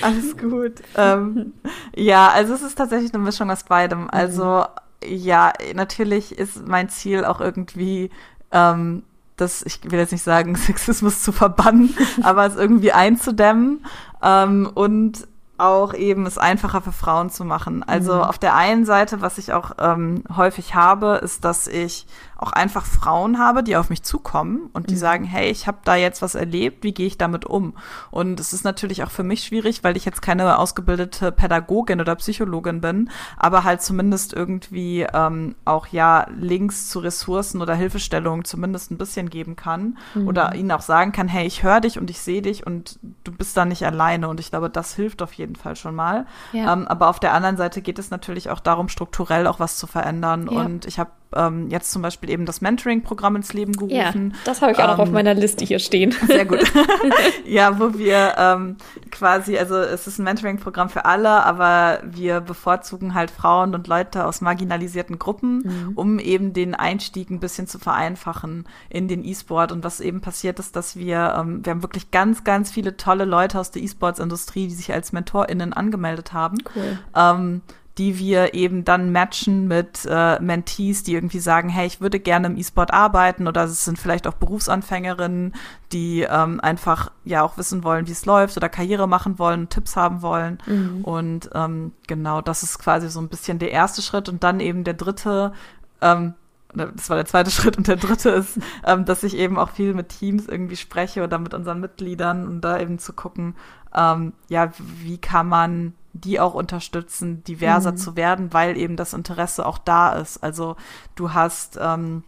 alles gut. ähm, ja, also es ist tatsächlich eine Mischung aus beidem. Also ja, natürlich ist mein Ziel auch irgendwie ähm, das, ich will jetzt nicht sagen, Sexismus zu verbannen, aber es irgendwie einzudämmen ähm, und auch eben es einfacher für Frauen zu machen. Also mhm. auf der einen Seite, was ich auch ähm, häufig habe, ist, dass ich auch einfach Frauen habe, die auf mich zukommen und die mhm. sagen, hey, ich habe da jetzt was erlebt, wie gehe ich damit um? Und es ist natürlich auch für mich schwierig, weil ich jetzt keine ausgebildete Pädagogin oder Psychologin bin, aber halt zumindest irgendwie ähm, auch ja Links zu Ressourcen oder Hilfestellungen zumindest ein bisschen geben kann mhm. oder ihnen auch sagen kann, hey, ich höre dich und ich sehe dich und du bist da nicht alleine und ich glaube, das hilft auf jeden Fall schon mal. Ja. Ähm, aber auf der anderen Seite geht es natürlich auch darum, strukturell auch was zu verändern ja. und ich habe ähm, jetzt zum Beispiel eben das Mentoring-Programm ins Leben gerufen. Ja, das habe ich auch ähm, noch auf ähm, meiner Liste hier stehen. Sehr gut. ja, wo wir ähm, quasi, also es ist ein Mentoring-Programm für alle, aber wir bevorzugen halt Frauen und Leute aus marginalisierten Gruppen, mhm. um eben den Einstieg ein bisschen zu vereinfachen in den E-Sport. Und was eben passiert ist, dass wir, ähm, wir haben wirklich ganz, ganz viele tolle Leute aus der E-Sports-Industrie, die sich als MentorInnen angemeldet haben. Cool. Ähm, die wir eben dann matchen mit äh, Mentees, die irgendwie sagen, hey, ich würde gerne im E-Sport arbeiten oder es sind vielleicht auch Berufsanfängerinnen, die ähm, einfach ja auch wissen wollen, wie es läuft oder Karriere machen wollen, Tipps haben wollen. Mhm. Und ähm, genau, das ist quasi so ein bisschen der erste Schritt und dann eben der dritte, ähm, das war der zweite Schritt und der dritte ist, ähm, dass ich eben auch viel mit Teams irgendwie spreche oder mit unseren Mitgliedern und da eben zu gucken, ähm, ja, wie kann man die auch unterstützen, diverser mhm. zu werden, weil eben das Interesse auch da ist. Also du hast ähm,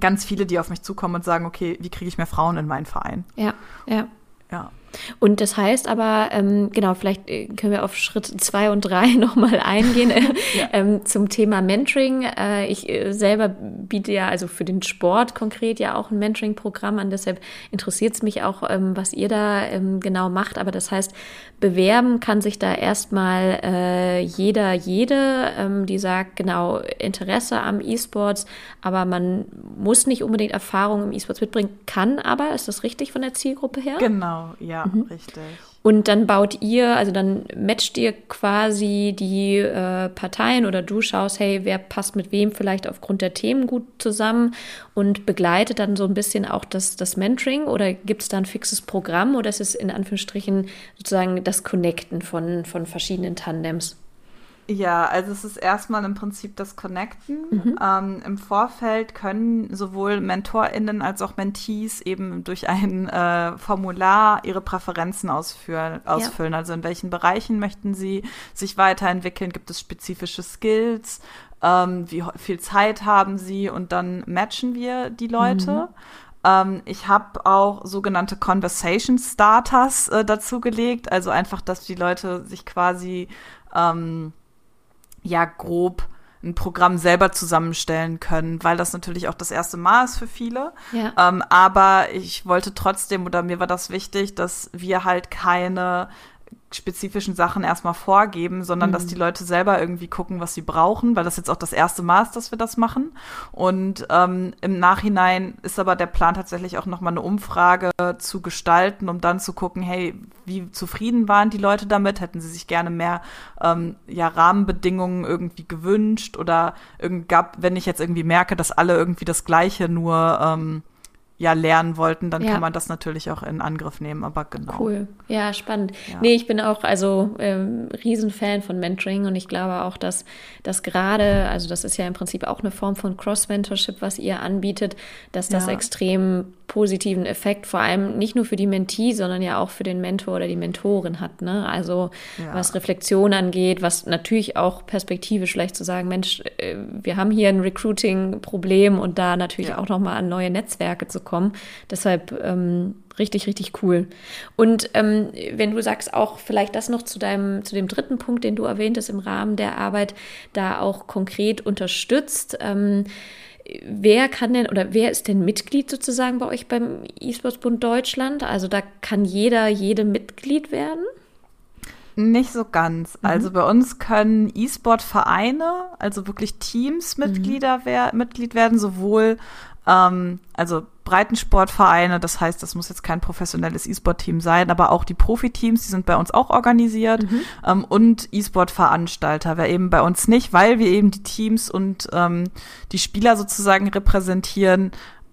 ganz viele, die auf mich zukommen und sagen, okay, wie kriege ich mehr Frauen in meinen Verein? Ja, ja. Ja. Und das heißt aber, ähm, genau, vielleicht äh, können wir auf Schritt zwei und drei nochmal eingehen äh, ja. ähm, zum Thema Mentoring. Äh, ich äh, selber biete ja also für den Sport konkret ja auch ein Mentoring-Programm an, deshalb interessiert es mich auch, ähm, was ihr da ähm, genau macht. Aber das heißt, bewerben kann sich da erstmal jeder, jede, ähm, die sagt, genau, Interesse am E-Sports, aber man muss nicht unbedingt Erfahrung im E-Sports mitbringen, kann aber, ist das richtig von der Zielgruppe her? Genau, ja, mhm. richtig. Und dann baut ihr, also dann matcht ihr quasi die äh, Parteien oder du schaust, hey, wer passt mit wem vielleicht aufgrund der Themen gut zusammen und begleitet dann so ein bisschen auch das, das Mentoring oder gibt es da ein fixes Programm oder ist es in Anführungsstrichen sozusagen das Connecten von, von verschiedenen Tandems? Ja, also es ist erstmal im Prinzip das Connecten. Mhm. Ähm, Im Vorfeld können sowohl MentorInnen als auch Mentees eben durch ein äh, Formular ihre Präferenzen ausführen, ausfüllen. Ja. Also in welchen Bereichen möchten sie sich weiterentwickeln? Gibt es spezifische Skills? Ähm, wie viel Zeit haben sie? Und dann matchen wir die Leute. Mhm. Ähm, ich habe auch sogenannte Conversation Starters äh, dazugelegt. Also einfach, dass die Leute sich quasi ähm, ja grob ein Programm selber zusammenstellen können, weil das natürlich auch das erste Mal ist für viele. Ja. Ähm, aber ich wollte trotzdem, oder mir war das wichtig, dass wir halt keine spezifischen Sachen erstmal vorgeben, sondern mhm. dass die Leute selber irgendwie gucken, was sie brauchen, weil das jetzt auch das erste Mal ist, dass wir das machen. Und ähm, im Nachhinein ist aber der Plan tatsächlich auch nochmal eine Umfrage zu gestalten, um dann zu gucken, hey, wie zufrieden waren die Leute damit? Hätten sie sich gerne mehr ähm, ja, Rahmenbedingungen irgendwie gewünscht oder irgend gab, wenn ich jetzt irgendwie merke, dass alle irgendwie das Gleiche nur ähm, ja lernen wollten, dann ja. kann man das natürlich auch in Angriff nehmen, aber genau. Cool. Ja, spannend. Ja. Nee, ich bin auch also ähm, Riesenfan von Mentoring und ich glaube auch, dass das gerade, also das ist ja im Prinzip auch eine Form von Cross-Mentorship, was ihr anbietet, dass das ja. extrem positiven Effekt, vor allem nicht nur für die Mentee, sondern ja auch für den Mentor oder die Mentorin hat. Ne? Also ja. was Reflexion angeht, was natürlich auch perspektivisch vielleicht zu sagen, Mensch, äh, wir haben hier ein Recruiting-Problem und da natürlich ja. auch nochmal an neue Netzwerke zu kommen. Deshalb ähm, richtig, richtig cool. Und ähm, wenn du sagst auch vielleicht das noch zu deinem, zu dem dritten Punkt, den du erwähntest im Rahmen der Arbeit, da auch konkret unterstützt. Ähm, wer kann denn oder wer ist denn Mitglied sozusagen bei euch beim E-Sports-Bund Deutschland? Also da kann jeder, jede Mitglied werden? Nicht so ganz. Mhm. Also bei uns können E-Sport-Vereine, also wirklich Teams Mitglieder mhm. wer Mitglied werden, sowohl ähm, also Breitensportvereine, das heißt, das muss jetzt kein professionelles E-Sport-Team sein, aber auch die Profiteams, die sind bei uns auch organisiert mhm. ähm, und E-Sport-Veranstalter, wer eben bei uns nicht, weil wir eben die Teams und ähm, die Spieler sozusagen repräsentieren,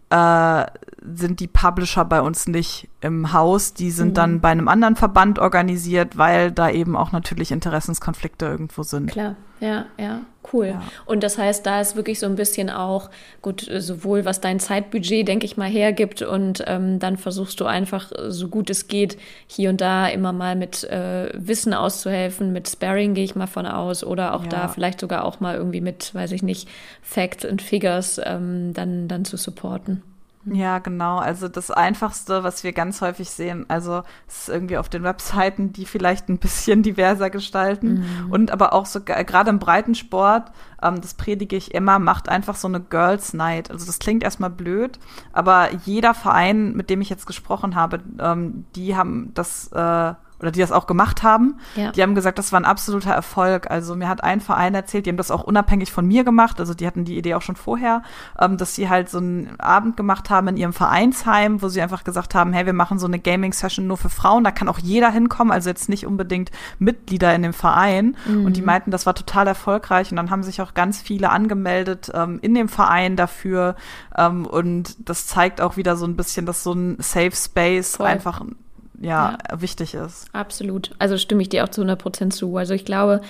äh, sind die Publisher bei uns nicht im Haus. Die sind Mhm. dann bei einem anderen Verband organisiert, weil da eben auch natürlich Interessenskonflikte irgendwo sind. Klar, ja, ja, cool. Ja. Und das heißt, da ist wirklich so ein bisschen auch, gut, sowohl was dein Zeitbudget, denke ich mal, hergibt und ähm, dann versuchst du einfach, so gut es geht, hier und da immer mal mit äh, Wissen auszuhelfen, mit Sparring gehe ich mal von aus oder auch Ja. da vielleicht sogar auch mal irgendwie mit, weiß ich nicht, Facts and Figures ähm, dann, dann zu supporten. Ja, genau. Also das Einfachste, was wir ganz häufig sehen, also es ist irgendwie auf den Webseiten, die vielleicht ein bisschen diverser gestalten und aber auch so ge- gerade im Breitensport, ähm, das predige ich immer, macht einfach so eine Girls Night. Also das klingt erstmal blöd, aber jeder Verein, mit dem ich jetzt gesprochen habe, ähm, die haben das äh, oder die das auch gemacht haben, Ja. die haben gesagt, das war ein absoluter Erfolg. Also mir hat ein Verein erzählt, die haben das auch unabhängig von mir gemacht, also die hatten die Idee auch schon vorher, ähm, dass sie halt so einen Abend gemacht haben in ihrem Vereinsheim, wo sie einfach gesagt haben, hey, wir machen so eine Gaming-Session nur für Frauen, da kann auch jeder hinkommen, also jetzt nicht unbedingt Mitglieder in dem Verein. Und die meinten, das war total erfolgreich und dann haben sich auch ganz viele angemeldet ähm, in dem Verein dafür ähm, und das zeigt auch wieder so ein bisschen, dass so ein Safe Space Voll. einfach ja, wichtig ist. Absolut. Also stimme ich dir auch zu 100 Prozent zu. Also ich glaube,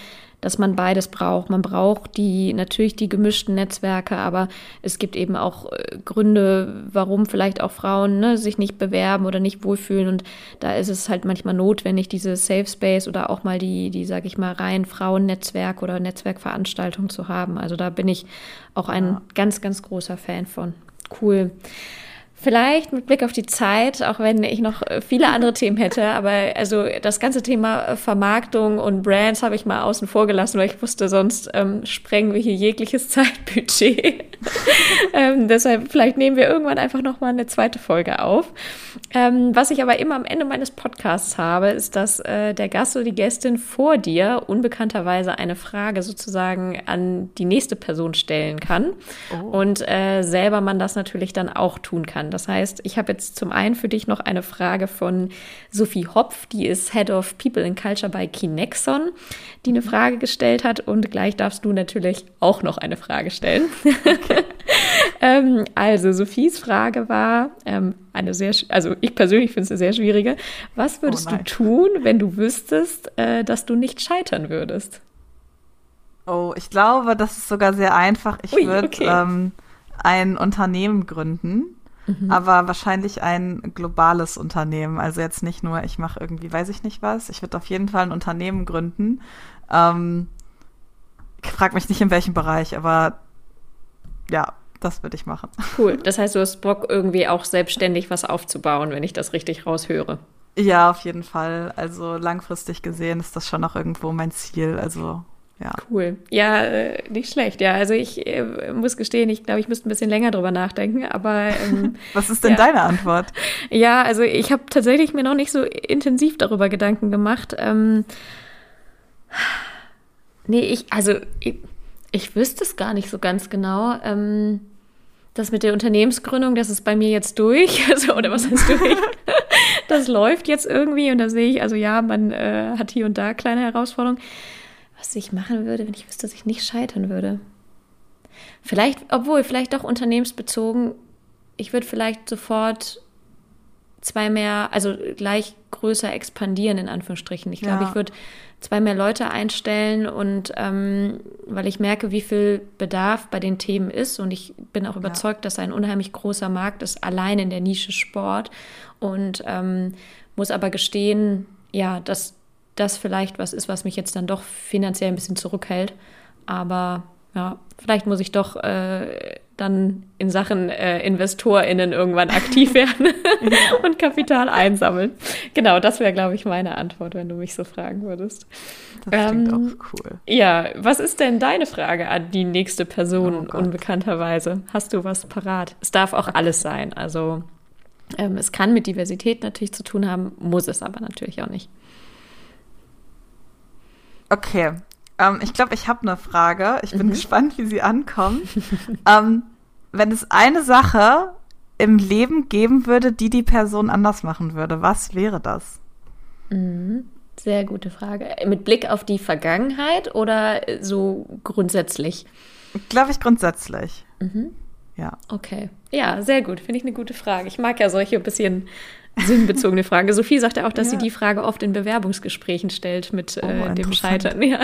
dass man beides braucht. Man braucht die, natürlich die gemischten Netzwerke, aber es gibt eben auch äh, Gründe, warum vielleicht auch Frauen ne, sich nicht bewerben oder nicht wohlfühlen. Und da ist es halt manchmal notwendig, diese Safe Space oder auch mal die, die, sag ich mal, rein Frauennetzwerk oder Netzwerkveranstaltung zu haben. Also da bin ich auch ein Ja. ganz, ganz großer Fan von. Cool. Vielleicht mit Blick auf die Zeit, auch wenn ich noch äh, viele andere Themen hätte, aber also das ganze Thema äh, Vermarktung und Brands habe ich mal außen vor gelassen, weil ich wusste, sonst ähm, sprengen wir hier jegliches Zeitbudget. ähm, deshalb vielleicht nehmen wir irgendwann einfach noch mal eine zweite Folge auf. Ähm, was ich aber immer am Ende meines Podcasts habe, ist, dass äh, der Gast oder die Gästin vor dir unbekannterweise eine Frage sozusagen an die nächste Person stellen kann Oh. und äh, selber man das natürlich dann auch tun kann. Das heißt, ich habe jetzt zum einen für dich noch eine Frage von Sophie Hopf, die ist Head of People and Culture bei Kinexon, die eine Frage gestellt hat und gleich darfst du natürlich auch noch eine Frage stellen. ähm, also Sophies Frage war ähm, eine sehr, also ich persönlich finde es eine sehr schwierige. Was würdest Oh du tun, wenn du wüsstest, äh, dass du nicht scheitern würdest? Oh, ich glaube, das ist sogar sehr einfach. Ich würde okay. ähm, ein Unternehmen gründen, Mhm. aber wahrscheinlich ein globales Unternehmen. Also jetzt nicht nur, ich mache irgendwie, weiß ich nicht was. Ich würde auf jeden Fall ein Unternehmen gründen. Ähm, ich frag mich nicht in welchem Bereich, aber ja, das würde ich machen. Cool. Das heißt, du hast Bock, irgendwie auch selbstständig was aufzubauen, wenn ich das richtig raushöre. Ja, auf jeden Fall. Also langfristig gesehen ist das schon noch irgendwo mein Ziel. Also ja. Cool. Ja, äh, nicht schlecht. Ja, also ich äh, muss gestehen, ich glaube, ich müsste ein bisschen länger drüber nachdenken, aber ähm, Was ist denn Ja. deine Antwort? ja, also ich habe tatsächlich mir noch nicht so intensiv darüber Gedanken gemacht. Ähm, nee, ich, also ich, ich wüsste es gar nicht so ganz genau. Ähm, das mit der Unternehmensgründung, das ist bei mir jetzt durch. Also, oder was heißt durch? das läuft jetzt irgendwie und da sehe ich, also ja, man äh, hat hier und da kleine Herausforderungen. Was ich machen würde, wenn ich wüsste, dass ich nicht scheitern würde. Vielleicht, obwohl, vielleicht doch unternehmensbezogen. Ich würde vielleicht sofort zwei mehr, also gleich größer expandieren, in Anführungsstrichen. Ich glaube, Ja. ich würde zwei mehr Leute einstellen und ähm, weil ich merke, wie viel Bedarf bei den Themen ist und ich bin auch überzeugt, dass ein unheimlich großer Markt ist, allein in der Nische Sport und ähm, muss aber gestehen, ja, dass das vielleicht was ist, was mich jetzt dann doch finanziell ein bisschen zurückhält. Aber ja, vielleicht muss ich doch äh, dann in Sachen äh, InvestorInnen irgendwann aktiv werden und Kapital einsammeln. Genau, das wäre, glaube ich, meine Antwort, wenn du mich so fragen würdest. Das klingt Ähm, auch cool. Ja, was ist denn deine Frage an die nächste Person Oh unbekannterweise? Hast du was parat? Es darf auch alles sein. Also ähm, es kann mit Diversität natürlich zu tun haben, muss es aber natürlich auch nicht. Okay. Ähm, ich glaube, ich habe eine Frage. Ich bin Mhm. gespannt, wie sie ankommt. ähm, wenn es eine Sache im Leben geben würde, die die Person anders machen würde, was wäre das? Mhm. Sehr gute Frage. Mit Blick auf die Vergangenheit oder so grundsätzlich? Glaube ich grundsätzlich. Mhm. Ja. Okay. Ja, sehr gut. Finde ich eine gute Frage. Ich mag ja solche bisschen sinnbezogene Frage. Sophie sagt ja auch, dass ja. sie die Frage oft in Bewerbungsgesprächen stellt mit oh, äh, dem Scheitern. Ja.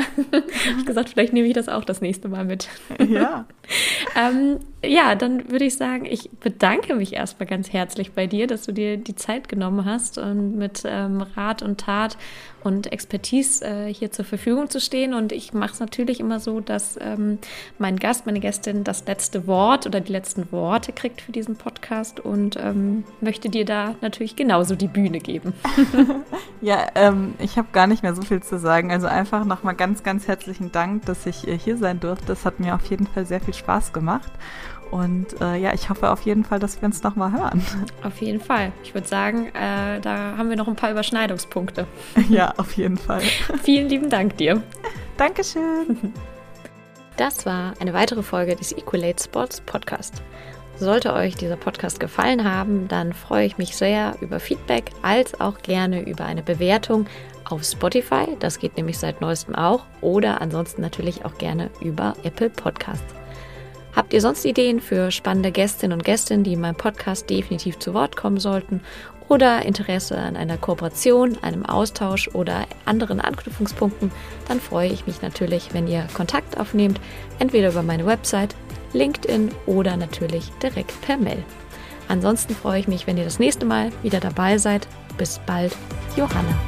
ich gesagt, vielleicht nehme ich das auch das nächste Mal mit. Ja. ähm, ja, dann würde ich sagen, ich bedanke mich erstmal ganz herzlich bei dir, dass du dir die Zeit genommen hast und mit ähm, Rat und Tat und Expertise äh, hier zur Verfügung zu stehen. Und ich mache es natürlich immer so, dass ähm, mein Gast, meine Gästin das letzte Wort oder die letzten Worte kriegt für diesen Podcast und ähm, möchte dir da natürlich genauso die Bühne geben. ja, ähm, ich habe gar nicht mehr so viel zu sagen. Also einfach nochmal ganz, ganz herzlichen Dank, dass ich äh, hier sein durfte. Das hat mir auf jeden Fall sehr viel Spaß gemacht. Und äh, ja, ich hoffe auf jeden Fall, dass wir uns nochmal hören. Auf jeden Fall. Ich würde sagen, äh, da haben wir noch ein paar Überschneidungspunkte. Ja, auf jeden Fall. Vielen lieben Dank dir. Dankeschön. Das war eine weitere Folge des Equalate Sports Podcast. Sollte euch dieser Podcast gefallen haben, dann freue ich mich sehr über Feedback als auch gerne über eine Bewertung auf Spotify. Das geht nämlich seit neuestem auch. Oder ansonsten natürlich auch gerne über Apple Podcasts. Habt ihr sonst Ideen für spannende Gästinnen und Gäste, die in meinem Podcast definitiv zu Wort kommen sollten? Oder Interesse an einer Kooperation, einem Austausch oder anderen Anknüpfungspunkten? Dann freue ich mich natürlich, wenn ihr Kontakt aufnehmt, entweder über meine Website, LinkedIn oder natürlich direkt per Mail. Ansonsten freue ich mich, wenn ihr das nächste Mal wieder dabei seid. Bis bald, Johanna.